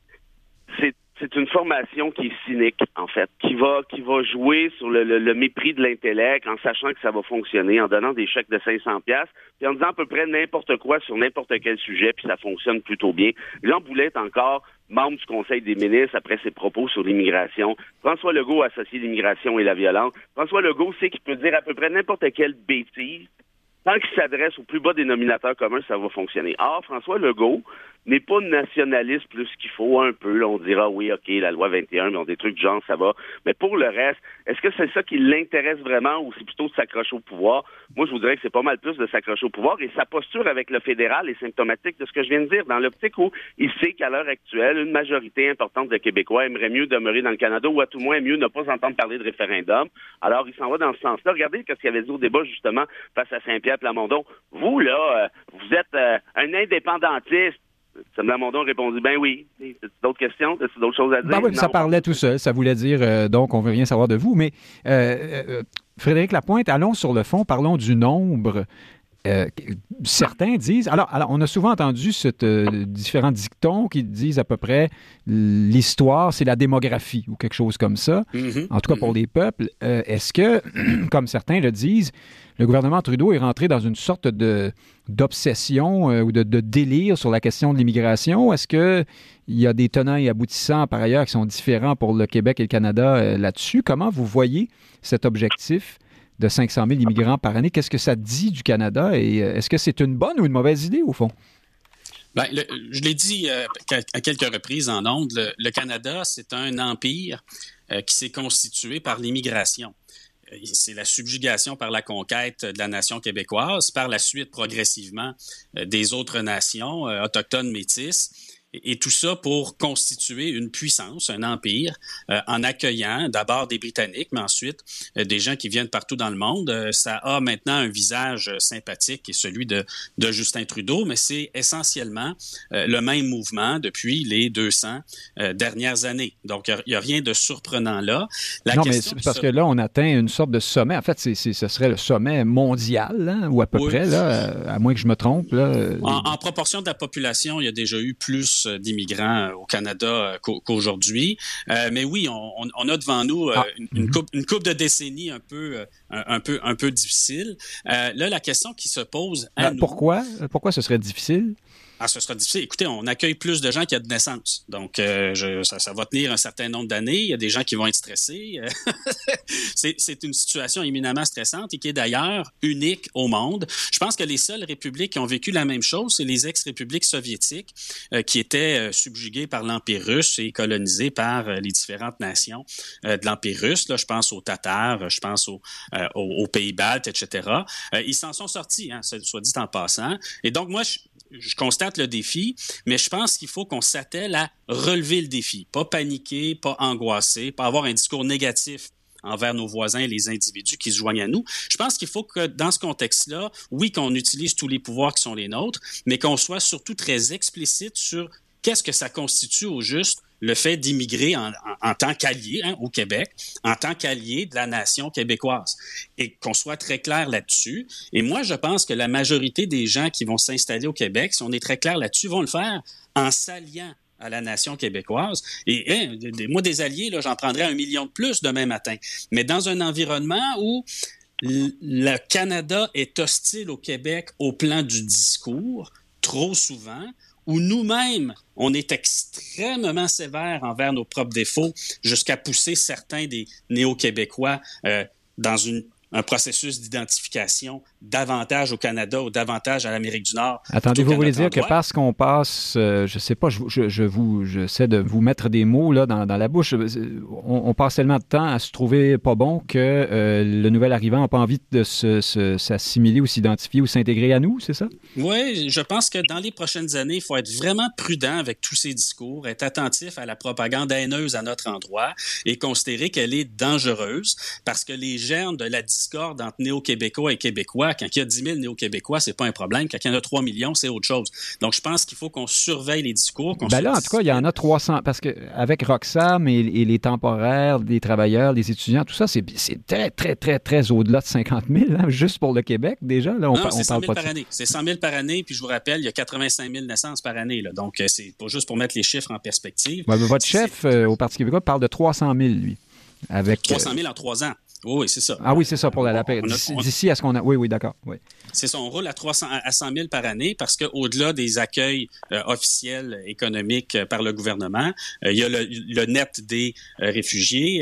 c'est une formation qui est cynique, en fait, qui va, qui va jouer sur le, le, mépris de l'intellect en sachant que ça va fonctionner, en donnant des chèques de 500 pièces puis en disant à peu près n'importe quoi sur n'importe quel sujet, puis ça fonctionne plutôt bien. Jean Boulet est encore membre du Conseil des ministres après ses propos sur l'immigration. François Legault associe l'immigration et la violence. François Legault sait qu'il peut dire à peu près n'importe quelle bêtise. Tant qu'il s'adresse au plus bas dénominateur commun, ça va fonctionner. Or, François Legault, n'est pas nationaliste plus qu'il faut un peu. on dira oui, ok, la loi 21, mais on des trucs genre, ça va. Mais pour le reste, est-ce que c'est ça qui l'intéresse vraiment ou c'est plutôt de s'accrocher au pouvoir? Moi, je vous dirais que c'est pas mal plus de s'accrocher au pouvoir et sa posture avec le fédéral est symptomatique de ce que je viens de dire, dans l'optique où il sait qu'à l'heure actuelle, une majorité importante de Québécois aimerait mieux demeurer dans le Canada ou à tout moins mieux ne pas entendre parler de référendum. Alors, il s'en va dans ce sens-là. Regardez ce qu'il avait dit au débat, justement, face à Saint-Pierre Plamondon. Vous, là, euh, vous êtes euh, un indépendantiste Sam Lamondon répondit Ben oui. D'autres questions? C'est d'autres choses à dire? Ben oui, ça parlait tout seul. Ça voulait dire euh, donc on veut rien savoir de vous. Mais euh, euh, Frédéric Lapointe, allons sur le fond, parlons du nombre. Certains disent. Alors, alors, on a souvent entendu cette, différents dictons qui disent à peu près l'histoire, c'est la démographie ou quelque chose comme ça. Mm-hmm. En tout cas pour mm-hmm. les peuples. Est-ce que, [CLEARS THROAT] comme certains le disent, le gouvernement Trudeau est rentré dans une sorte de d'obsession euh, ou de, délire sur la question de l'immigration? Est-ce qu'il y a des tenants et aboutissants par ailleurs qui sont différents pour le Québec et le Canada euh, là-dessus? Comment vous voyez cet objectif de 500 000 immigrants par année? Qu'est-ce que ça dit du Canada et euh, est-ce que c'est une bonne ou une mauvaise idée au fond? Ben, je l'ai dit à quelques reprises en ondes, le Canada, c'est un empire qui s'est constitué par l'immigration c'est la subjugation par la conquête de la nation québécoise, par la suite progressivement euh, des autres nations euh, autochtones métisses. Et, tout ça pour constituer une puissance, un empire, euh, en accueillant d'abord des Britanniques, mais ensuite euh, des gens qui viennent partout dans le monde. Euh, ça a maintenant un visage sympathique qui est celui de, de Justin Trudeau, mais c'est essentiellement le même mouvement depuis les 200 dernières années. Donc, il n'y a, rien de surprenant là. La non, mais c'est parce que là, on atteint une sorte de sommet. En fait, c'est, ce serait le sommet mondial, hein, ou à peu près, là, à moins que je me trompe. Là, en, en proportion de la population, il y a déjà eu plus euh, d'immigrants euh, au Canada euh, qu'aujourd'hui. mais oui, on, a devant nous ah. une, coupe, une, coupe, de décennies un peu, un, peu, un peu difficile. là, la question qui se pose à nous, Pourquoi? Pourquoi ce serait difficile? Ah, ce sera difficile. Écoutez, on accueille plus de gens qu'il y a de naissance. Donc, euh, ça, va tenir un certain nombre d'années. Il y a des gens qui vont être stressés. [LAUGHS] c'est une situation éminemment stressante et qui est d'ailleurs unique au monde. Je pense que les seules républiques qui ont vécu la même chose, c'est les ex-républiques soviétiques euh, qui étaient euh, subjuguées par l'Empire russe et colonisées par les différentes nations de l'Empire russe. Là, je pense aux Tatars, je pense aux, aux, pays baltes, etc. ils s'en sont sortis, hein, soit dit en passant. Et donc, moi, je, je constate le défi, mais je pense qu'il faut qu'on s'attelle à relever le défi, pas paniquer, pas angoisser, pas avoir un discours négatif envers nos voisins, les individus qui se joignent à nous. Je pense qu'il faut que dans ce contexte-là, oui, qu'on utilise tous les pouvoirs qui sont les nôtres, mais qu'on soit surtout très explicite sur qu'est-ce que ça constitue au juste le fait d'immigrer en, tant qu'allié hein, au Québec, en tant qu'allié de la nation québécoise, et qu'on soit très clair là-dessus. Et moi, je pense que la majorité des gens qui vont s'installer au Québec, si on est très clair là-dessus, vont le faire en s'alliant à la nation québécoise. Et hein, moi, des alliés, j'en prendrais un million de plus demain matin. Mais dans un environnement où le Canada est hostile au Québec au plan du discours, trop souvent, où nous-mêmes, on est extrêmement sévère envers nos propres défauts, jusqu'à pousser certains des néo-québécois euh, dans un processus d'identification davantage au Canada ou davantage à l'Amérique du Nord. Attendez, vous voulez dire que parce qu'on passe, euh, je sais pas, je, je, je vous, j'essaie de vous mettre des mots là dans, dans la bouche. Euh, on, passe tellement de temps à se trouver pas bon que euh, le nouvel arrivant n'a pas envie de s'assimiler ou s'identifier ou s'intégrer à nous, c'est ça? Oui, je pense que dans les prochaines années, il faut être vraiment prudent avec tous ces discours, être attentif à la propagande haineuse à notre endroit et considérer qu'elle est dangereuse parce que les germes de la discorde entre néo-québécois et québécois, quand il y a 10 000 néo-québécois, c'est pas un problème. Quand il y en a 3 millions, c'est autre chose. Donc, je pense qu'il faut qu'on surveille les discours. Ben là, en tout cas, il y en a 300. Parce qu'avec Roxham et, les temporaires, les travailleurs, les étudiants, tout ça, c'est très, très, très, très au-delà de 50 000, hein, juste pour le Québec, déjà. Là, on, non, c'est 100 000 par année. C'est 100 000 par année. Puis je vous rappelle, il y a 85 000 naissances par année. Là. Donc, euh, c'est pas juste pour mettre les chiffres en perspective. votre chef euh, au Parti québécois parle de 300 000, lui. Avec, 300 000 en trois ans. Oui, c'est ça. Ah oui, c'est ça pour la, paix. D'ici à ce qu'on a. Oui, oui, d'accord. Oui. C'est ça, on roule à 300 à 100 000 par année parce qu'au-delà des accueils euh, officiels économiques euh, par le gouvernement, euh, il y a le, net des réfugiés,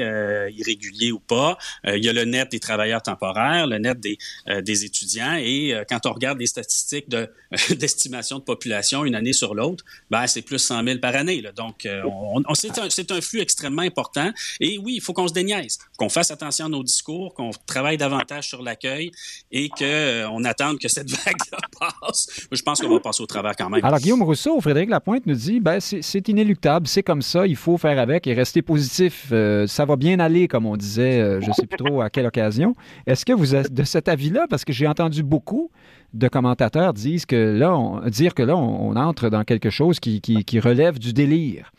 irréguliers ou pas, il y a le net des travailleurs temporaires, le net des, des étudiants et quand on regarde les statistiques de, [LAUGHS] d'estimation de population une année sur l'autre, ben, c'est plus 100 000 par année. Là. Donc, on, on c'est, un, c'est un flux extrêmement important et oui, il faut qu'on se déniaise, qu'on fasse attention à nos qu'on travaille davantage sur l'accueil et qu'on euh, attende que cette [LAUGHS] vague-là passe. Je pense qu'on va passer au travers quand même. Alors, Guillaume Rousseau, Frédéric Lapointe nous dit ben, c'est inéluctable, c'est comme ça, il faut faire avec et rester positif. Euh, ça va bien aller, comme on disait, euh, je ne sais plus trop à quelle occasion. Est-ce que vous êtes de cet avis-là? Parce que j'ai entendu beaucoup de commentateurs disent que là, dire que là, on, entre dans quelque chose qui, qui relève du délire.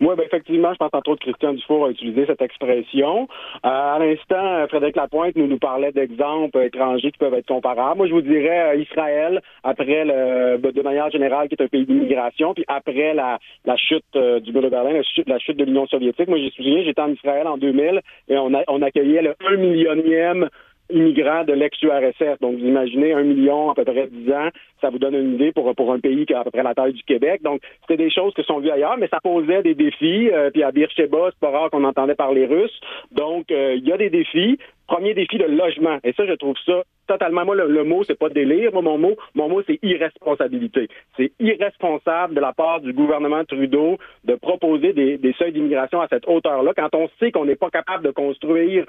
Oui, ben effectivement, je pense entre autres Christian Dufour a utilisé cette expression. Euh, à l'instant, Frédéric Lapointe nous, nous parlait d'exemples étrangers qui peuvent être comparables. Moi, je vous dirais euh, Israël, après le ben, de manière générale, qui est un pays d'immigration, puis après la, la chute euh, du mur de Berlin, la chute, la chute de l'Union soviétique. Moi, me souviens, j'étais en Israël en 2000 et on, a, on accueillait le 1 millionième immigrants de l'ex-URSS. Donc, vous imaginez un million à peu près dix ans, ça vous donne une idée pour, pour un pays qui a à peu près la taille du Québec. Donc, c'était des choses qui sont vues ailleurs, mais ça posait des défis. Euh, puis à Beersheba, c'est pas rare qu'on entendait parler russe. Donc, euh, il y a des défis. Premier défi, le logement. Et ça, je trouve ça totalement. Moi, le, mot, c'est pas délire. Moi, mon mot, mon mot, c'est irresponsabilité. C'est irresponsable de la part du gouvernement Trudeau de proposer des, des seuils d'immigration à cette hauteur-là quand on sait qu'on n'est pas capable de construire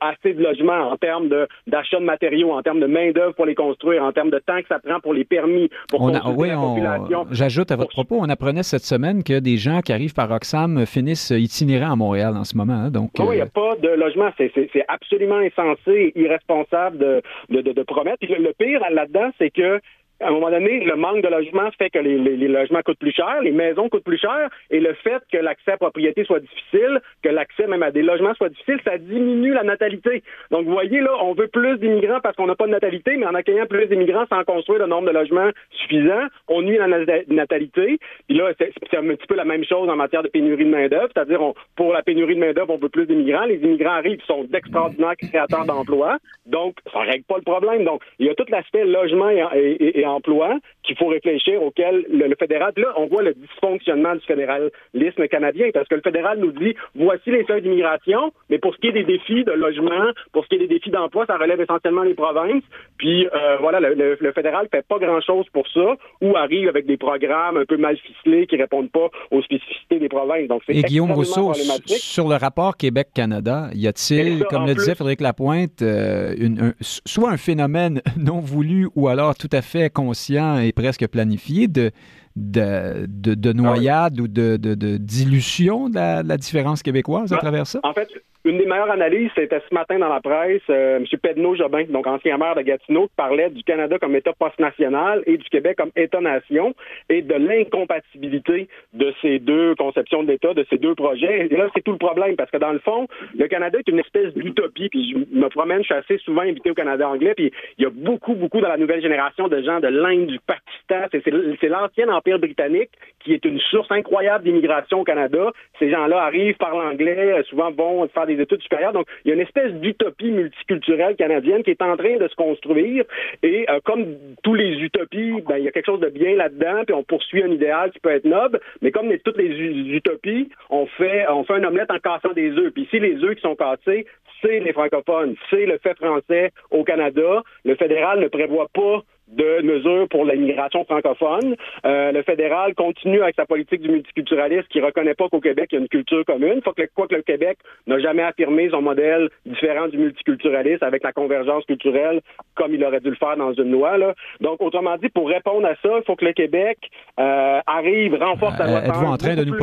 assez de logements en termes d'achat de, matériaux, en termes de main-d'œuvre pour les construire, en termes de temps que ça prend pour les permis, pour on oui, la population. J'ajoute à votre propos, on apprenait cette semaine que des gens qui arrivent par Oxfam finissent itinérants à Montréal en ce moment. Hein, donc, oui, il n'y a pas de logement. C'est absolument insensé, irresponsable de, de, de, de promettre. le pire là-dedans, c'est que à un moment donné, le manque de logement fait que les, logements coûtent plus cher, les maisons coûtent plus cher, et le fait que l'accès à la propriété soit difficile, que l'accès même à des logements soit difficile, ça diminue la natalité. Donc, vous voyez, là, on veut plus d'immigrants parce qu'on n'a pas de natalité, mais en accueillant plus d'immigrants sans construire le nombre de logements suffisant, on nuit la natalité. Puis là, c'est un petit peu la même chose en matière de pénurie de main-d'œuvre, c'est-à-dire, pour la pénurie de main-d'œuvre, on veut plus d'immigrants. Les immigrants arrivent, sont d'extraordinaires créateurs d'emplois, donc ça règle pas le problème. Donc, il y a tout l'aspect logement et emploi qu'il faut réfléchir, auquel le, fédéral, là, on voit le dysfonctionnement du fédéralisme canadien, parce que le fédéral nous dit, voici les seuils d'immigration, mais pour ce qui est des défis de logement, pour ce qui est des défis d'emploi, ça relève essentiellement les provinces. Puis, euh, voilà, le, le, fédéral fait pas grand-chose pour ça, ou arrive avec des programmes un peu mal ficelés qui répondent pas aux spécificités des provinces. Donc, c'est Et Guillaume Rousseau, sur le rapport Québec-Canada, y a-t-il, comme le disait Frédéric Lapointe, euh, une, soit un phénomène [LAUGHS] non voulu ou alors tout à fait conscient et presque planifié de, de, de, noyade ou de, de, dilution de la, différence québécoise à ben, travers ça? En fait, une des meilleures analyses, c'était ce matin dans la presse, euh, M. Pedno Jobin, donc ancien maire de Gatineau, qui parlait du Canada comme État post-national et du Québec comme État-nation et de l'incompatibilité de ces deux conceptions d'État, de ces deux projets. Et là, c'est tout le problème, parce que dans le fond, le Canada est une espèce d'utopie, puis je me promène, je suis assez souvent invité au Canada anglais, puis il y a beaucoup, beaucoup dans la nouvelle génération de gens de l'Inde, du Pakistan, c'est l'ancien Empire britannique qui est une source incroyable d'immigration au Canada. Ces gens-là arrivent, parlent anglais, souvent vont faire des études supérieures. Donc, il y a une espèce d'utopie multiculturelle canadienne qui est en train de se construire. Et euh, comme tous les utopies, ben, il y a quelque chose de bien là-dedans, puis on poursuit un idéal qui peut être noble. Mais comme toutes les utopies, on fait, on fait un omelette en cassant des œufs. Puis ici, les œufs qui sont cassés, c'est les francophones, c'est le fait français au Canada. Le fédéral ne prévoit pas de mesures pour l'immigration francophone. Euh, le fédéral continue avec sa politique du multiculturalisme qui reconnaît pas qu'au Québec, il y a une culture commune. Faut que, quoi que le Québec n'a jamais affirmé son modèle différent du multiculturalisme avec la convergence culturelle comme il aurait dû le faire dans une loi. Là. Donc, autrement dit, pour répondre à ça, il faut que le Québec euh, arrive, renforce la loi. Euh, êtes-vous en train de nous,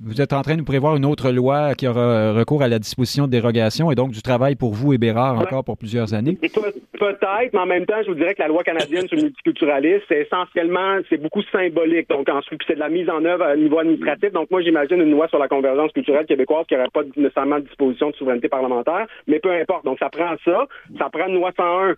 vous êtes en train de nous prévoir une autre loi qui aura recours à la disposition de dérogation et donc du travail pour vous et Bérard encore pour plusieurs années? Peut-être, mais en même temps, je vous dirais que la loi canadienne sur le c'est essentiellement, c'est beaucoup symbolique. Donc, ensuite, c'est de la mise en œuvre à niveau administratif. Donc, moi, j'imagine une loi sur la convergence culturelle québécoise qui n'aurait pas nécessairement de disposition de souveraineté parlementaire, mais peu importe. Donc, ça prend ça. Ça prend une loi 101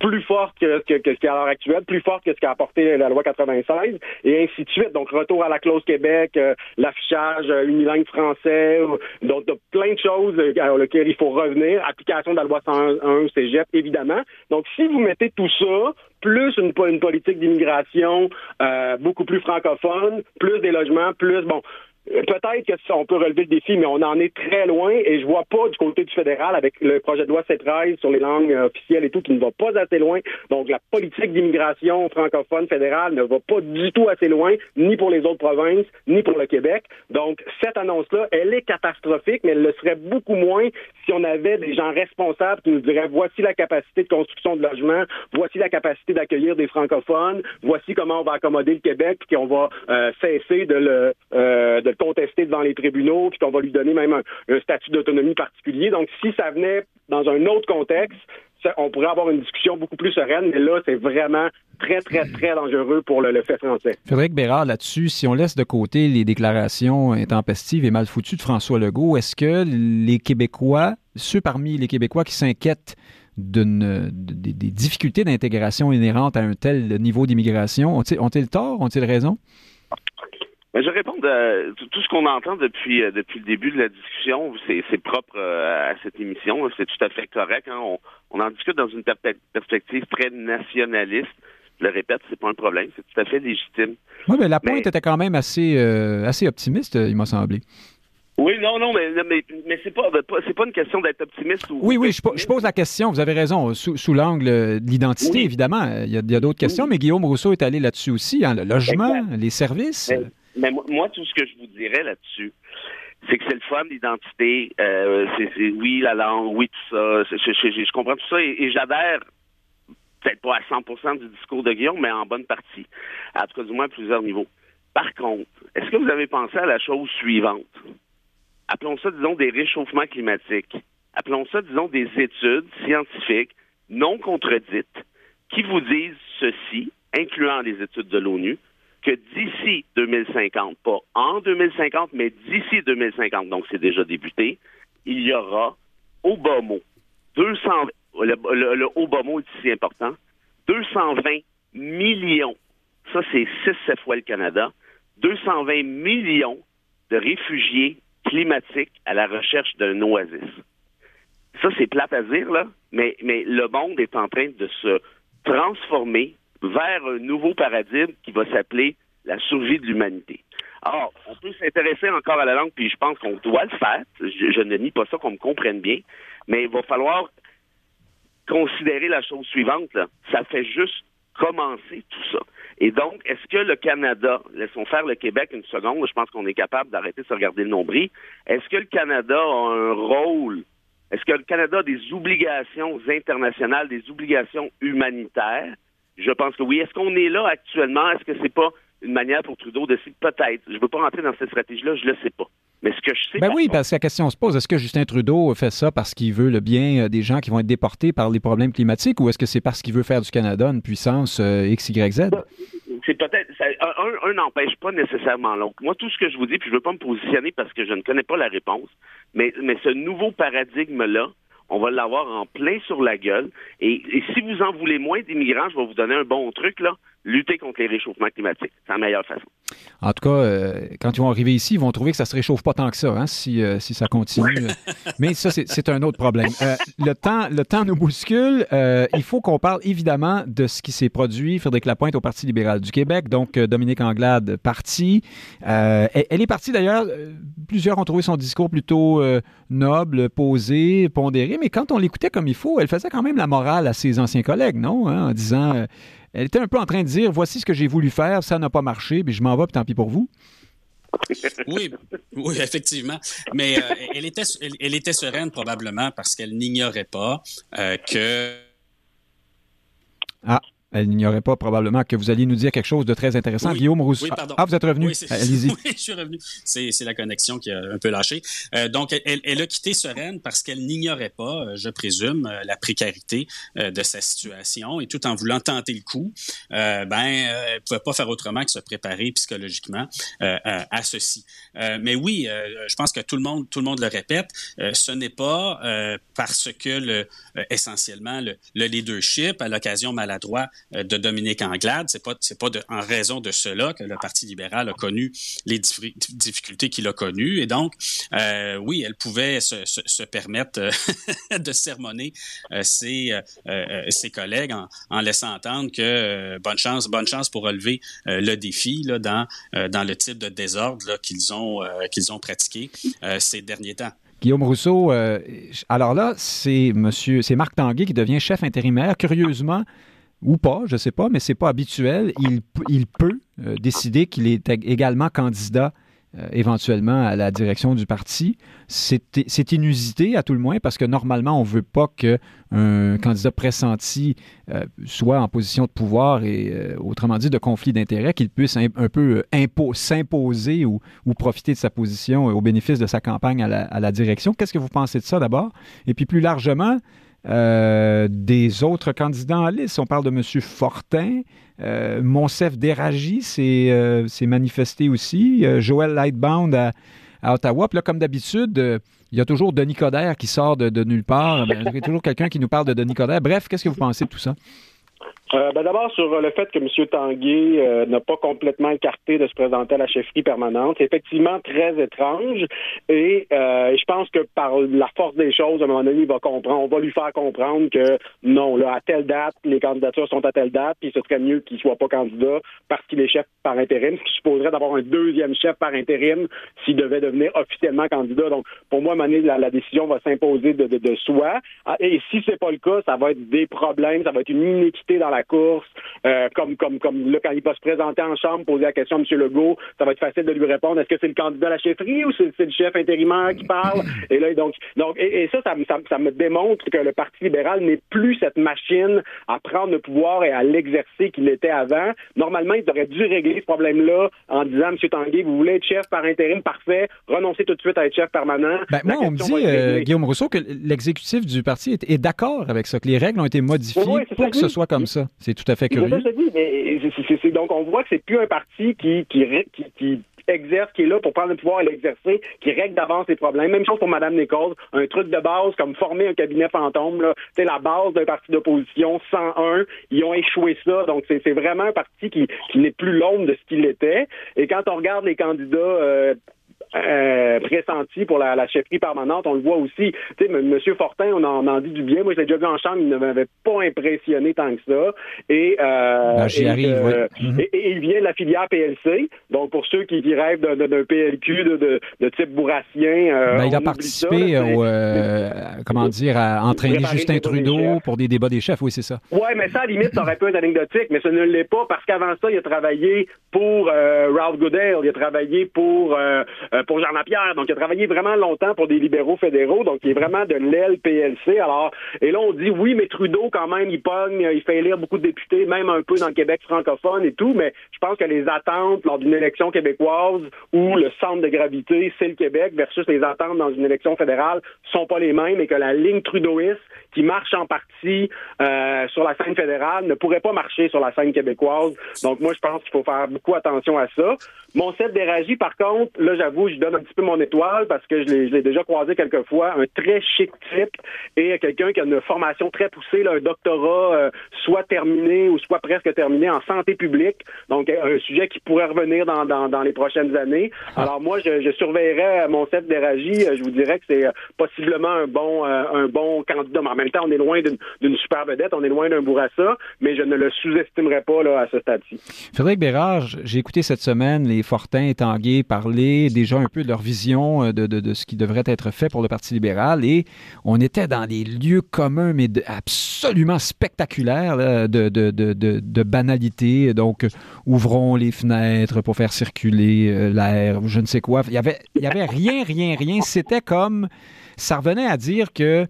plus forte que, ce qui est à l'heure actuelle, plus forte que ce qu'a apporté la loi 96, et ainsi de suite. Donc, retour à la clause Québec, euh, l'affichage euh, unilingue français, donc plein de choses euh, à lesquelles il faut revenir, application de la loi 101 cégep, évidemment. Donc, si vous mettez tout ça, plus une, une politique d'immigration euh, beaucoup plus francophone, plus des logements, plus bon peut-être que on peut relever le défi, mais on en est très loin et je vois pas du côté du fédéral avec le projet de loi C13 sur les langues euh, officielles et tout qui ne va pas assez loin. Donc la politique d'immigration francophone fédérale ne va pas du tout assez loin, ni pour les autres provinces, ni pour le Québec. Donc cette annonce-là, elle est catastrophique, mais elle le serait beaucoup moins si on avait des gens responsables qui nous diraient voici la capacité de construction de logements, voici la capacité d'accueillir des francophones, voici comment on va accommoder le Québec, puis qu'on va euh, cesser de le, euh, de le contester devant les tribunaux, puis qu'on va lui donner même un, statut d'autonomie particulier. Donc, si ça venait dans un autre contexte, on pourrait avoir une discussion beaucoup plus sereine, mais là, c'est vraiment très, très, très dangereux pour le, fait français. Frédéric Bérard, là-dessus, si on laisse de côté les déclarations intempestives et mal foutues de François Legault, est-ce que les Québécois, ceux parmi les Québécois qui s'inquiètent des, difficultés d'intégration inhérentes à un tel niveau d'immigration, ont-ils, ont-ils tort, ont-ils raison? Mais je réponds à tout ce qu'on entend depuis euh, depuis le début de la discussion, c'est propre euh, à cette émission, c'est tout à fait correct. Hein. On, on, en discute dans une perspective très nationaliste. Je le répète, c'est pas un problème, c'est tout à fait légitime. Oui, mais la pointe était quand même assez euh, assez optimiste, il m'a semblé. Oui, non, non, mais, mais, mais c'est pas, c'est pas une question d'être optimiste ou. Oui, oui, je, pose la question. Vous avez raison. Sous, l'angle de l'identité, évidemment, il y a, d'autres questions, mais Guillaume Rousseau est allé là-dessus aussi. Hein, le logement, les services. Mais moi, tout ce que je vous dirais là-dessus, c'est que c'est le fun, l'identité. Euh, c'est, oui, la langue, oui, tout ça. Je, comprends tout ça et, j'adhère peut-être pas à 100% du discours de Guillaume, mais en bonne partie. À tout cas, du moins à plusieurs niveaux. Par contre, est-ce que vous avez pensé à la chose suivante? Appelons ça, disons, des réchauffements climatiques. Appelons ça, disons, des études scientifiques non contredites qui vous disent ceci, incluant les études de l'ONU, que d'ici 2050, pas en 2050, mais d'ici 2050, donc c'est déjà débuté, il y aura au bas mot, 200, le, le, haut bas mot est ici important, 220 millions, ça c'est 6-7 fois le Canada, 220 millions de réfugiés climatiques à la recherche d'un oasis. Ça, c'est plate à dire, là, mais, mais le monde est en train de se transformer vers un nouveau paradigme qui va s'appeler la survie de l'humanité. Alors, on peut s'intéresser encore à la langue, puis je pense qu'on doit le faire. Je, ne nie pas ça, qu'on me comprenne bien, mais il va falloir considérer la chose suivante. Ça fait juste commencer tout ça. Et donc, est-ce que le Canada, laissons faire le Québec une seconde, je pense qu'on est capable d'arrêter de se regarder le nombril, est-ce que le Canada a un rôle, est-ce que le Canada a des obligations internationales, des obligations humanitaires? Je pense que oui. Est-ce qu'on est là actuellement? Est-ce que c'est pas une manière pour Trudeau de peut-être, je ne veux pas rentrer dans cette stratégie-là, je ne le sais pas. Mais ce que je sais. Ben oui, parce que la question se pose est-ce que Justin Trudeau fait ça parce qu'il veut le bien euh, des gens qui vont être déportés par les problèmes climatiques ou est-ce que c'est parce qu'il veut faire du Canada une puissance euh, X, Y, Z? C'est peut-être. Un n'empêche pas nécessairement l'autre. Moi, tout ce que je vous dis, puis je ne veux pas me positionner parce que je ne connais pas la réponse, mais, mais ce nouveau paradigme-là, on va l'avoir en plein sur la gueule. Et, si vous en voulez moins d'immigrants, je vais vous donner un bon truc, là lutter contre les réchauffements climatiques. C'est la meilleure façon. En tout cas, euh, quand ils vont arriver ici, ils vont trouver que ça ne se réchauffe pas tant que ça, hein, si, euh, si, ça continue. [LAUGHS] Mais ça, c'est un autre problème. Euh, le, temps, le temps nous bouscule. il faut qu'on parle évidemment de ce qui s'est produit, Frédéric Lapointe au Parti libéral du Québec, donc Dominique Anglade parti. Elle, elle, est partie d'ailleurs, plusieurs ont trouvé son discours plutôt noble, posé, pondéré, mais quand on l'écoutait comme il faut, elle faisait quand même la morale à ses anciens collègues, non? Hein, en disant elle était un peu en train de dire voici ce que j'ai voulu faire, ça n'a pas marché, puis je m'en vais, puis tant pis pour vous. [LAUGHS] oui, oui, effectivement. Mais euh, elle, était, elle, était sereine probablement parce qu'elle n'ignorait pas euh, que. Ah, elle n'ignorait pas probablement que vous alliez nous dire quelque chose de très intéressant. Guillaume Rousseau. Oui, pardon. Ah, vous êtes revenu. Allez-y. [LAUGHS] Oui, je suis revenu. C'est, la connexion qui a un peu lâché. Euh, donc, elle, elle, a quitté Sereine parce qu'elle n'ignorait pas, euh, je présume, euh, la précarité de sa situation et tout en voulant tenter le coup, ben, elle pouvait pas faire autrement que se préparer psychologiquement à ceci. mais oui, je pense que tout le monde, tout le monde le répète. ce n'est pas parce que le, essentiellement le, le leadership à l'occasion maladroit euh, de Dominique Anglade. C'est pas c'est pas en raison de cela que le Parti libéral a connu les difficultés qu'il a connues. Et donc, euh, oui, elle pouvait se, permettre euh, [LAUGHS] de sermonner ses, ses collègues en, en, laissant entendre que bonne chance, bonne chance pour relever le défi là, dans, dans le type de désordre qu'ils ont, qu'ils ont pratiqué ces derniers temps. Guillaume Rousseau, alors là, c'est monsieur, c'est Marc Tanguay qui devient chef intérimaire. Curieusement, ou pas, je ne sais pas, mais c'est pas habituel. Il, peut euh, décider qu'il est également candidat euh, éventuellement à la direction du parti. C'est inusité à tout le moins parce que normalement, on ne veut pas qu'un candidat pressenti euh, soit en position de pouvoir et, autrement dit, de conflit d'intérêts, qu'il puisse un, peu s'imposer ou, profiter de sa position au bénéfice de sa campagne à la direction. Qu'est-ce que vous pensez de ça d'abord? Et puis plus largement, euh, des autres candidats en liste. On parle de M. Fortin. Euh, Monsef Déragi s'est euh, manifesté aussi. Euh, Joël Lightbound à, Ottawa. Puis là, comme d'habitude, il y a toujours Denis Coderre qui sort de, nulle part. Ben, il y a toujours quelqu'un qui nous parle de Denis Coderre. Bref, qu'est-ce que vous pensez de tout ça? Euh, ben D'abord, sur le fait que M. Tanguay euh, n'a pas complètement écarté de se présenter à la chefferie permanente, c'est effectivement très étrange. Et euh, je pense que par la force des choses, à un moment donné, il va comprendre, on va lui faire comprendre que non, là, à telle date, les candidatures sont à telle date, puis ce serait mieux qu'il soit pas candidat parce qu'il est chef par intérim, ce qui supposerait d'avoir un deuxième chef par intérim s'il devait devenir officiellement candidat. Donc, pour moi, à un moment donné, la, décision va s'imposer de, de, de, soi. Ah, et si c'est pas le cas, ça va être des problèmes, ça va être une inéquité dans la la course, euh, comme, comme, comme là, quand il va se présenter en chambre, poser la question à M. Legault, ça va être facile de lui répondre, est-ce que c'est le candidat à la chefferie ou c'est le chef intérimaire qui parle? [LAUGHS] Et là, donc, donc et, ça, ça, ça, me démontre que le Parti libéral n'est plus cette machine à prendre le pouvoir et à l'exercer qu'il était avant. Normalement, il aurait dû régler ce problème-là en disant, M. Tanguay, vous voulez être chef par intérim, parfait, renoncez tout de suite à être chef permanent. Ben, moi, on me dit, euh, Guillaume Rousseau, que l'exécutif du parti est, d'accord avec ça, que les règles ont été modifiées pour que ce soit comme ça. C'est tout à fait curieux. donc, on voit que c'est plus un parti qui, qui, qui exerce, qui est là pour prendre le pouvoir et l'exercer, qui règle d'avance les problèmes. Même chose pour Mme Nichols, un truc de base comme former un cabinet fantôme, c'est la base d'un parti d'opposition 101. Ils ont échoué ça, donc c'est vraiment un parti qui, qui n'est plus l'ombre de ce qu'il était. Et quand on regarde les candidats euh, euh, pressenti pour la, la, chefferie permanente. On le voit aussi. Tu sais, M. Fortin, on en, on en, dit du bien. Moi, je l'ai déjà vu en chambre, il ne m'avait pas impressionné tant que ça. Et, euh, arrive, euh, mhm. et, et, il vient de la filière PLC. Donc, pour ceux qui, qui rêvent d'un PLQ de, de, de, type bourrassien, euh, ben, il a participé ça, au, euh, comment dire, à entraîner Justin Trudeau pour des débats des chefs. Oui, c'est ça. Oui, mais ça, à la limite, ça aurait pu être anecdotique, mais ça ne l'est pas parce qu'avant ça, il a travaillé pour Ralph Goodale, il a travaillé pour euh, pour Jean Lapierre. Donc, il a travaillé vraiment longtemps pour des libéraux fédéraux, donc il est vraiment de l'aile. Alors, et là, on dit oui, mais Trudeau, quand même, il pogne, il fait élire beaucoup de députés, même un peu dans le Québec francophone et tout, mais je pense que les attentes lors d'une élection québécoise où le centre de gravité, c'est le Québec, versus les attentes dans une élection fédérale, sont pas les mêmes et que la ligne trudeauiste qui marche en partie euh, sur la scène fédérale ne pourrait pas marcher sur la scène québécoise. Donc, moi, je pense qu'il faut faire beaucoup attention à ça. Mon set d'Éragie, par contre, là, j'avoue, je donne un petit peu mon étoile parce que je l'ai déjà croisé quelques fois. Un très chic type et quelqu'un qui a une formation très poussée, là, un doctorat euh, soit terminé ou soit presque terminé en santé publique. Donc, un sujet qui pourrait revenir dans, dans, dans les prochaines années. Ah. Alors, moi, je, je surveillerais mon set d'Éragie. Je vous dirais que c'est euh, possiblement un bon, euh, un bon candidat. Mais en même temps, on est loin d'une super vedette, on est loin d'un bourrassa, mais je ne le sous-estimerai pas là, à ce stade-ci. Frédéric Bérard, j'ai écouté cette semaine les Fortins et Tanguay parler déjà un peu de leur vision euh, de, ce qui devrait être fait pour le Parti libéral et on était dans des lieux communs, mais absolument spectaculaires de, banalité. Donc, ouvrons les fenêtres pour faire circuler euh, l'air, je ne sais quoi. Il y avait, avait rien, rien, rien. C'était comme, ça revenait à dire que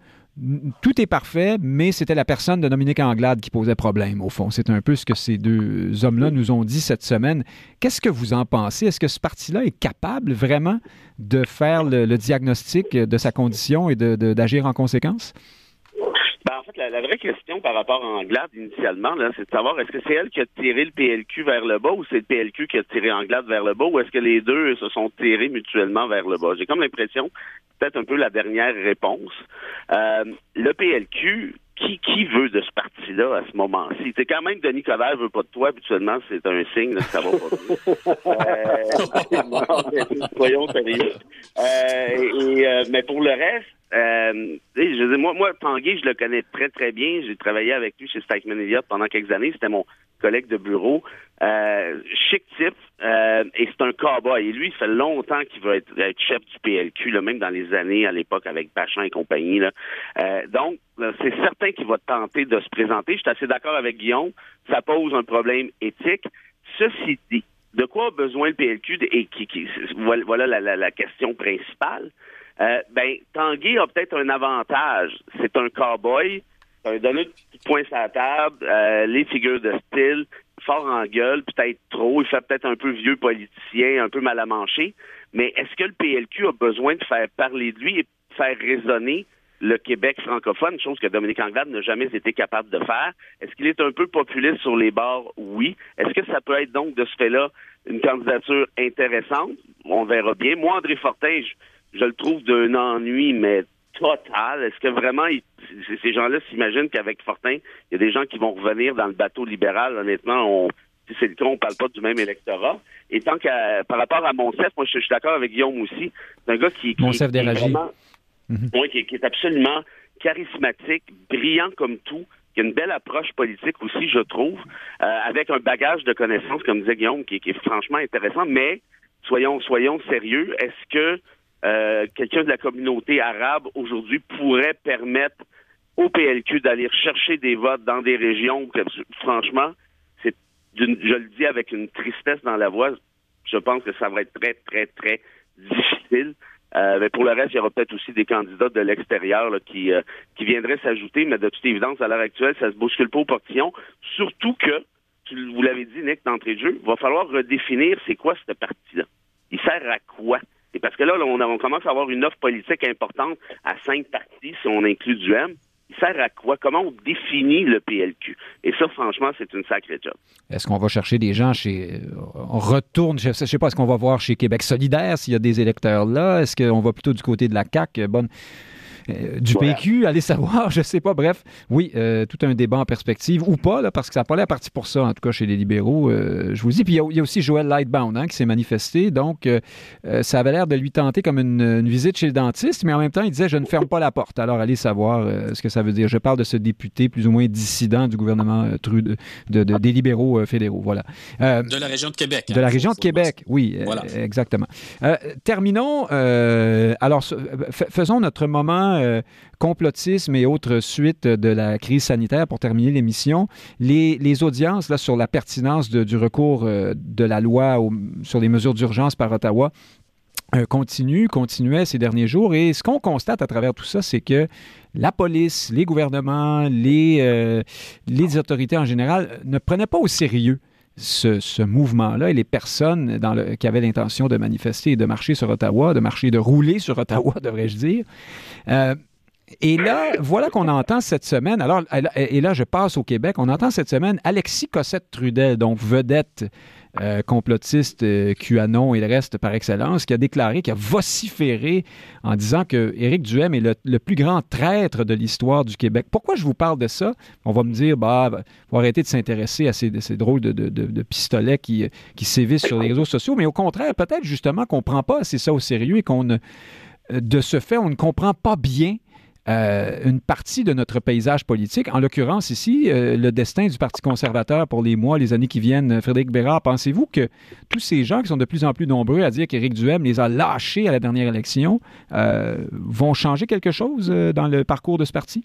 tout est parfait, mais c'était la personne de Dominique Anglade qui posait problème, au fond. C'est un peu ce que ces deux hommes-là nous ont dit cette semaine. Qu'est-ce que vous en pensez? Est-ce que ce parti-là est capable vraiment de faire le, diagnostic de sa condition et d'agir en conséquence? La, vraie question par rapport à Anglade, initialement, c'est de savoir est-ce que c'est elle qui a tiré le PLQ vers le bas ou c'est le PLQ qui a tiré Anglade vers le bas ou est-ce que les deux se sont tirés mutuellement vers le bas? J'ai comme l'impression peut-être un peu la dernière réponse. Euh, le PLQ, qui, qui veut de ce parti-là à ce moment-ci? C'est quand même Denis Coderre veut pas de toi, habituellement, c'est un signe que ça va pas bien. euh, [LAUGHS] [LAUGHS] soyons sérieux. Euh, et, euh, mais pour le reste, euh, je moi, moi, Tanguay, je le connais très, très bien. J'ai travaillé avec lui chez Stikeman Elliott pendant quelques années. C'était mon collègue de bureau. Euh, chic type. Euh, et c'est un cowboy. Et lui, il fait longtemps qu'il veut être, chef du PLQ, là, même dans les années à l'époque avec Bachin et compagnie. Là. Euh, donc, c'est certain qu'il va tenter de se présenter. Je suis assez d'accord avec Guillaume. Ça pose un problème éthique. Ceci dit, de quoi a besoin le PLQ et qui, qui voilà la question principale. Euh, ben, Tanguy a peut-être un avantage. C'est un cowboy, un donné de points sur la table, euh, les figures de style, fort en gueule, peut-être trop, il fait peut-être un peu vieux politicien, un peu mal à mancher. Mais est-ce que le PLQ a besoin de faire parler de lui et faire résonner le Québec francophone, chose que Dominique Anglade n'a jamais été capable de faire? Est-ce qu'il est un peu populiste sur les bords? Oui. Est-ce que ça peut être donc de ce fait-là une candidature intéressante? On verra bien. Moi, André Fortin, je, je le trouve d'un ennui, mais total. Est-ce que vraiment ces gens-là s'imaginent qu'avec Fortin, il y a des gens qui vont revenir dans le bateau libéral? Honnêtement, on, si c'est le cas, on parle pas du même électorat. Et tant que par rapport à Monsef, moi je, suis d'accord avec Guillaume aussi. C'est un gars qui, qui, Monsef qui, mhm. qui, qui, est absolument charismatique, brillant comme tout, qui a une belle approche politique aussi, je trouve, euh, avec un bagage de connaissances, comme disait Guillaume, qui, qui est franchement intéressant. Mais soyons soyons sérieux. Est-ce que euh, quelqu'un de la communauté arabe aujourd'hui pourrait permettre au PLQ d'aller chercher des votes dans des régions franchement, c'est je le dis avec une tristesse dans la voix, je pense que ça va être très, très, très difficile. Euh, mais pour le reste, il y aura peut-être aussi des candidats de l'extérieur qui, euh, qui viendraient s'ajouter, mais de toute évidence, à l'heure actuelle, ça se bouscule pas au portillon. Surtout que, vous l'avez dit, Nick, d'entrée de jeu, il va falloir redéfinir c'est quoi cette partie-là. Il sert à quoi? Et parce que là, on, commence à avoir une offre politique importante à cinq partis, si on inclut du M il sert à quoi? Comment on définit le PLQ? Et ça, franchement, c'est une sacrée job. Est-ce qu'on va chercher des gens chez. On retourne, je ne sais pas, est-ce qu'on va voir chez Québec solidaire s'il y a des électeurs là? Est-ce qu'on va plutôt du côté de la CAQ? Bonne. Euh, du PQ, allez savoir, [LAUGHS] je sais pas. Bref, oui, euh, tout un débat en perspective, ou pas, là, parce que ça n'a pas l'air parti pour ça, en tout cas chez les libéraux, euh, je vous dis. Puis il y, a aussi Joël Lightbound hein, qui s'est manifesté, donc ça avait l'air de lui tenter comme une, visite chez le dentiste, mais en même temps, il disait, je ne ferme pas la porte. Alors, allez savoir ce que ça veut dire. Je parle de ce député plus ou moins dissident du gouvernement de, des libéraux fédéraux, voilà. de la région de Québec. de la hein, région de Québec, oui, exactement. terminons, alors, faisons notre moment euh, complotisme et autres suites de la crise sanitaire pour terminer l'émission. Les, audiences là, sur la pertinence du recours euh, de la loi sur les mesures d'urgence par Ottawa euh, continuent, continuaient ces derniers jours. Et ce qu'on constate à travers tout ça, c'est que la police, les gouvernements, les, les autorités en général ne prenaient pas au sérieux ce, mouvement-là et les personnes qui avaient l'intention de manifester et de marcher sur Ottawa, de marcher, de rouler sur Ottawa, [LAUGHS] devrais-je dire. Et là, voilà qu'on entend cette semaine, alors, et là, je passe au Québec, on entend cette semaine Alexis Cossette-Trudel, donc vedette euh, complotiste euh, QAnon et le reste par excellence, qui a déclaré, qui a vociféré en disant que Éric Duhem est le, plus grand traître de l'histoire du Québec. Pourquoi je vous parle de ça? On va me dire, bah, faut arrêter de s'intéresser à ces, drôles de, pistolets qui, qui sévissent sur les réseaux sociaux, mais au contraire, peut-être justement qu'on ne prend pas assez ça au sérieux et qu'on de ce fait, on ne comprend pas bien euh, une partie de notre paysage politique. En l'occurrence, ici, euh, le destin du Parti conservateur pour les mois, les années qui viennent. Frédéric Bérard, pensez-vous que tous ces gens qui sont de plus en plus nombreux à dire qu'Éric Duhem les a lâchés à la dernière élection euh, vont changer quelque chose dans le parcours de ce parti?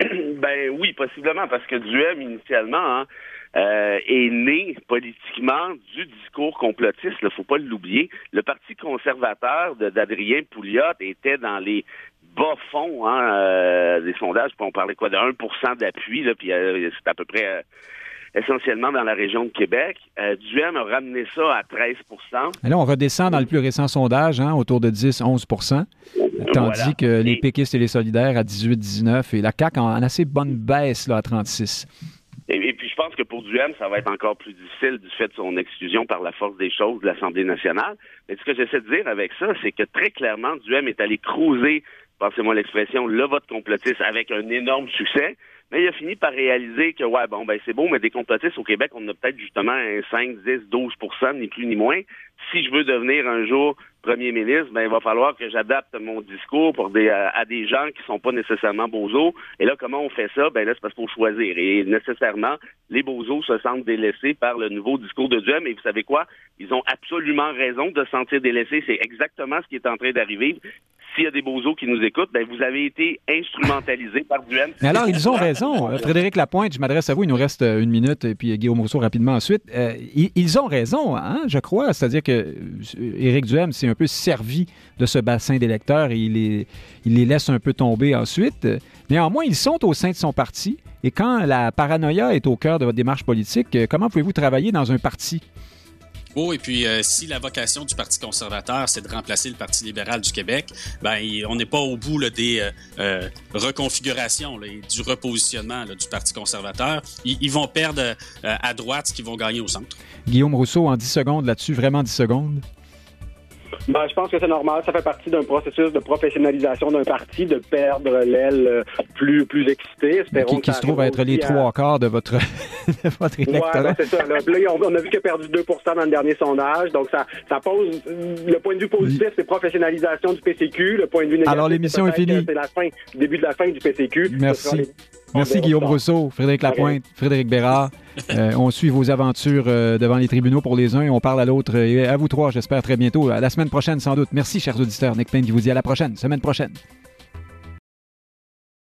[CLEARS THROAT] Ben oui, possiblement, parce que Duhem, initialement, hein, est né politiquement du discours complotiste, il ne faut pas l'oublier. Le Parti conservateur d'Adrien Pouliot était dans les bas fond hein, euh, des sondages. on parlait quoi de 1% d'appui, là, puis euh, c'est à peu près euh, essentiellement dans la région de Québec. Duhem a ramené ça à 13 Et là, on redescend dans le plus récent sondage, hein, autour de 10-11% tandis que les péquistes et les solidaires à 18-19 et la CAQ en, assez bonne baisse là, à 36 et, puis je pense que pour Duhem, ça va être encore plus difficile du fait de son exclusion par la force des choses de l'Assemblée nationale. Mais ce que j'essaie de dire avec ça, c'est que très clairement, Duhem est allé cruiser passez-moi l'expression, le vote complotiste avec un énorme succès. Mais il a fini par réaliser que, ouais, bon, ben c'est beau, mais des complotistes au Québec, on a peut-être justement un 5, 10, 12% ni plus ni moins. Si je veux devenir un jour premier ministre, ben il va falloir que j'adapte mon discours pour des, à, des gens qui sont pas nécessairement bozos. Et là, comment on fait ça? Ben là, c'est parce qu'il faut choisir. Et nécessairement, les bozos se sentent délaissés par le nouveau discours de Dieu. Mais vous savez quoi? Ils ont absolument raison de se sentir délaissés. C'est exactement ce qui est en train d'arriver s'il y a des bozos qui nous écoutent, ben vous avez été instrumentalisé par Duhem. Mais alors, ils ont raison. Frédéric Lapointe, je m'adresse à vous, il nous reste euh, une minute, et puis Guillaume Rousseau rapidement ensuite. Euh, ils, ont raison, hein, je crois. C'est-à-dire que euh, Éric Duhem s'est un peu servi de ce bassin d'électeurs et les, il les laisse un peu tomber ensuite. Néanmoins, ils sont au sein de son parti. Et quand la paranoïa est au cœur de votre démarche politique, comment pouvez-vous travailler dans un parti? Oh, et puis euh, si la vocation du Parti conservateur, c'est de remplacer le Parti libéral du Québec, ben on n'est pas au bout des euh, euh, reconfigurations et du repositionnement du Parti conservateur. Ils, vont perdre à droite ce qu'ils vont gagner au centre. Guillaume Rousseau, en 10 secondes là-dessus, vraiment 10 secondes? Ben, je pense que c'est normal. Ça fait partie d'un processus de professionnalisation d'un parti, de perdre l'aile euh, plus, plus excitée. Qui, qui se trouve être les trois quarts de votre, [LAUGHS] de votre électorat. Ouais, c'est ça. Là, on, a vu qu'il a perdu 2% dans le dernier sondage. Donc, ça, ça pose... Le point de vue positif, c'est professionnalisation du PCQ. Le point de vue négatif, Alors, l'émission est, finie. C'est la fin, début de la fin du PCQ. Merci. Merci Guillaume Rousseau, Frédéric Lapointe, Frédéric Bérard. [LAUGHS] Euh, on suit vos aventures euh, devant les tribunaux pour les uns et on parle à l'autre. Et à vous trois, j'espère très bientôt. À la semaine prochaine, sans doute. Merci, chers auditeurs. Nick Payne qui vous dit à la prochaine, semaine prochaine.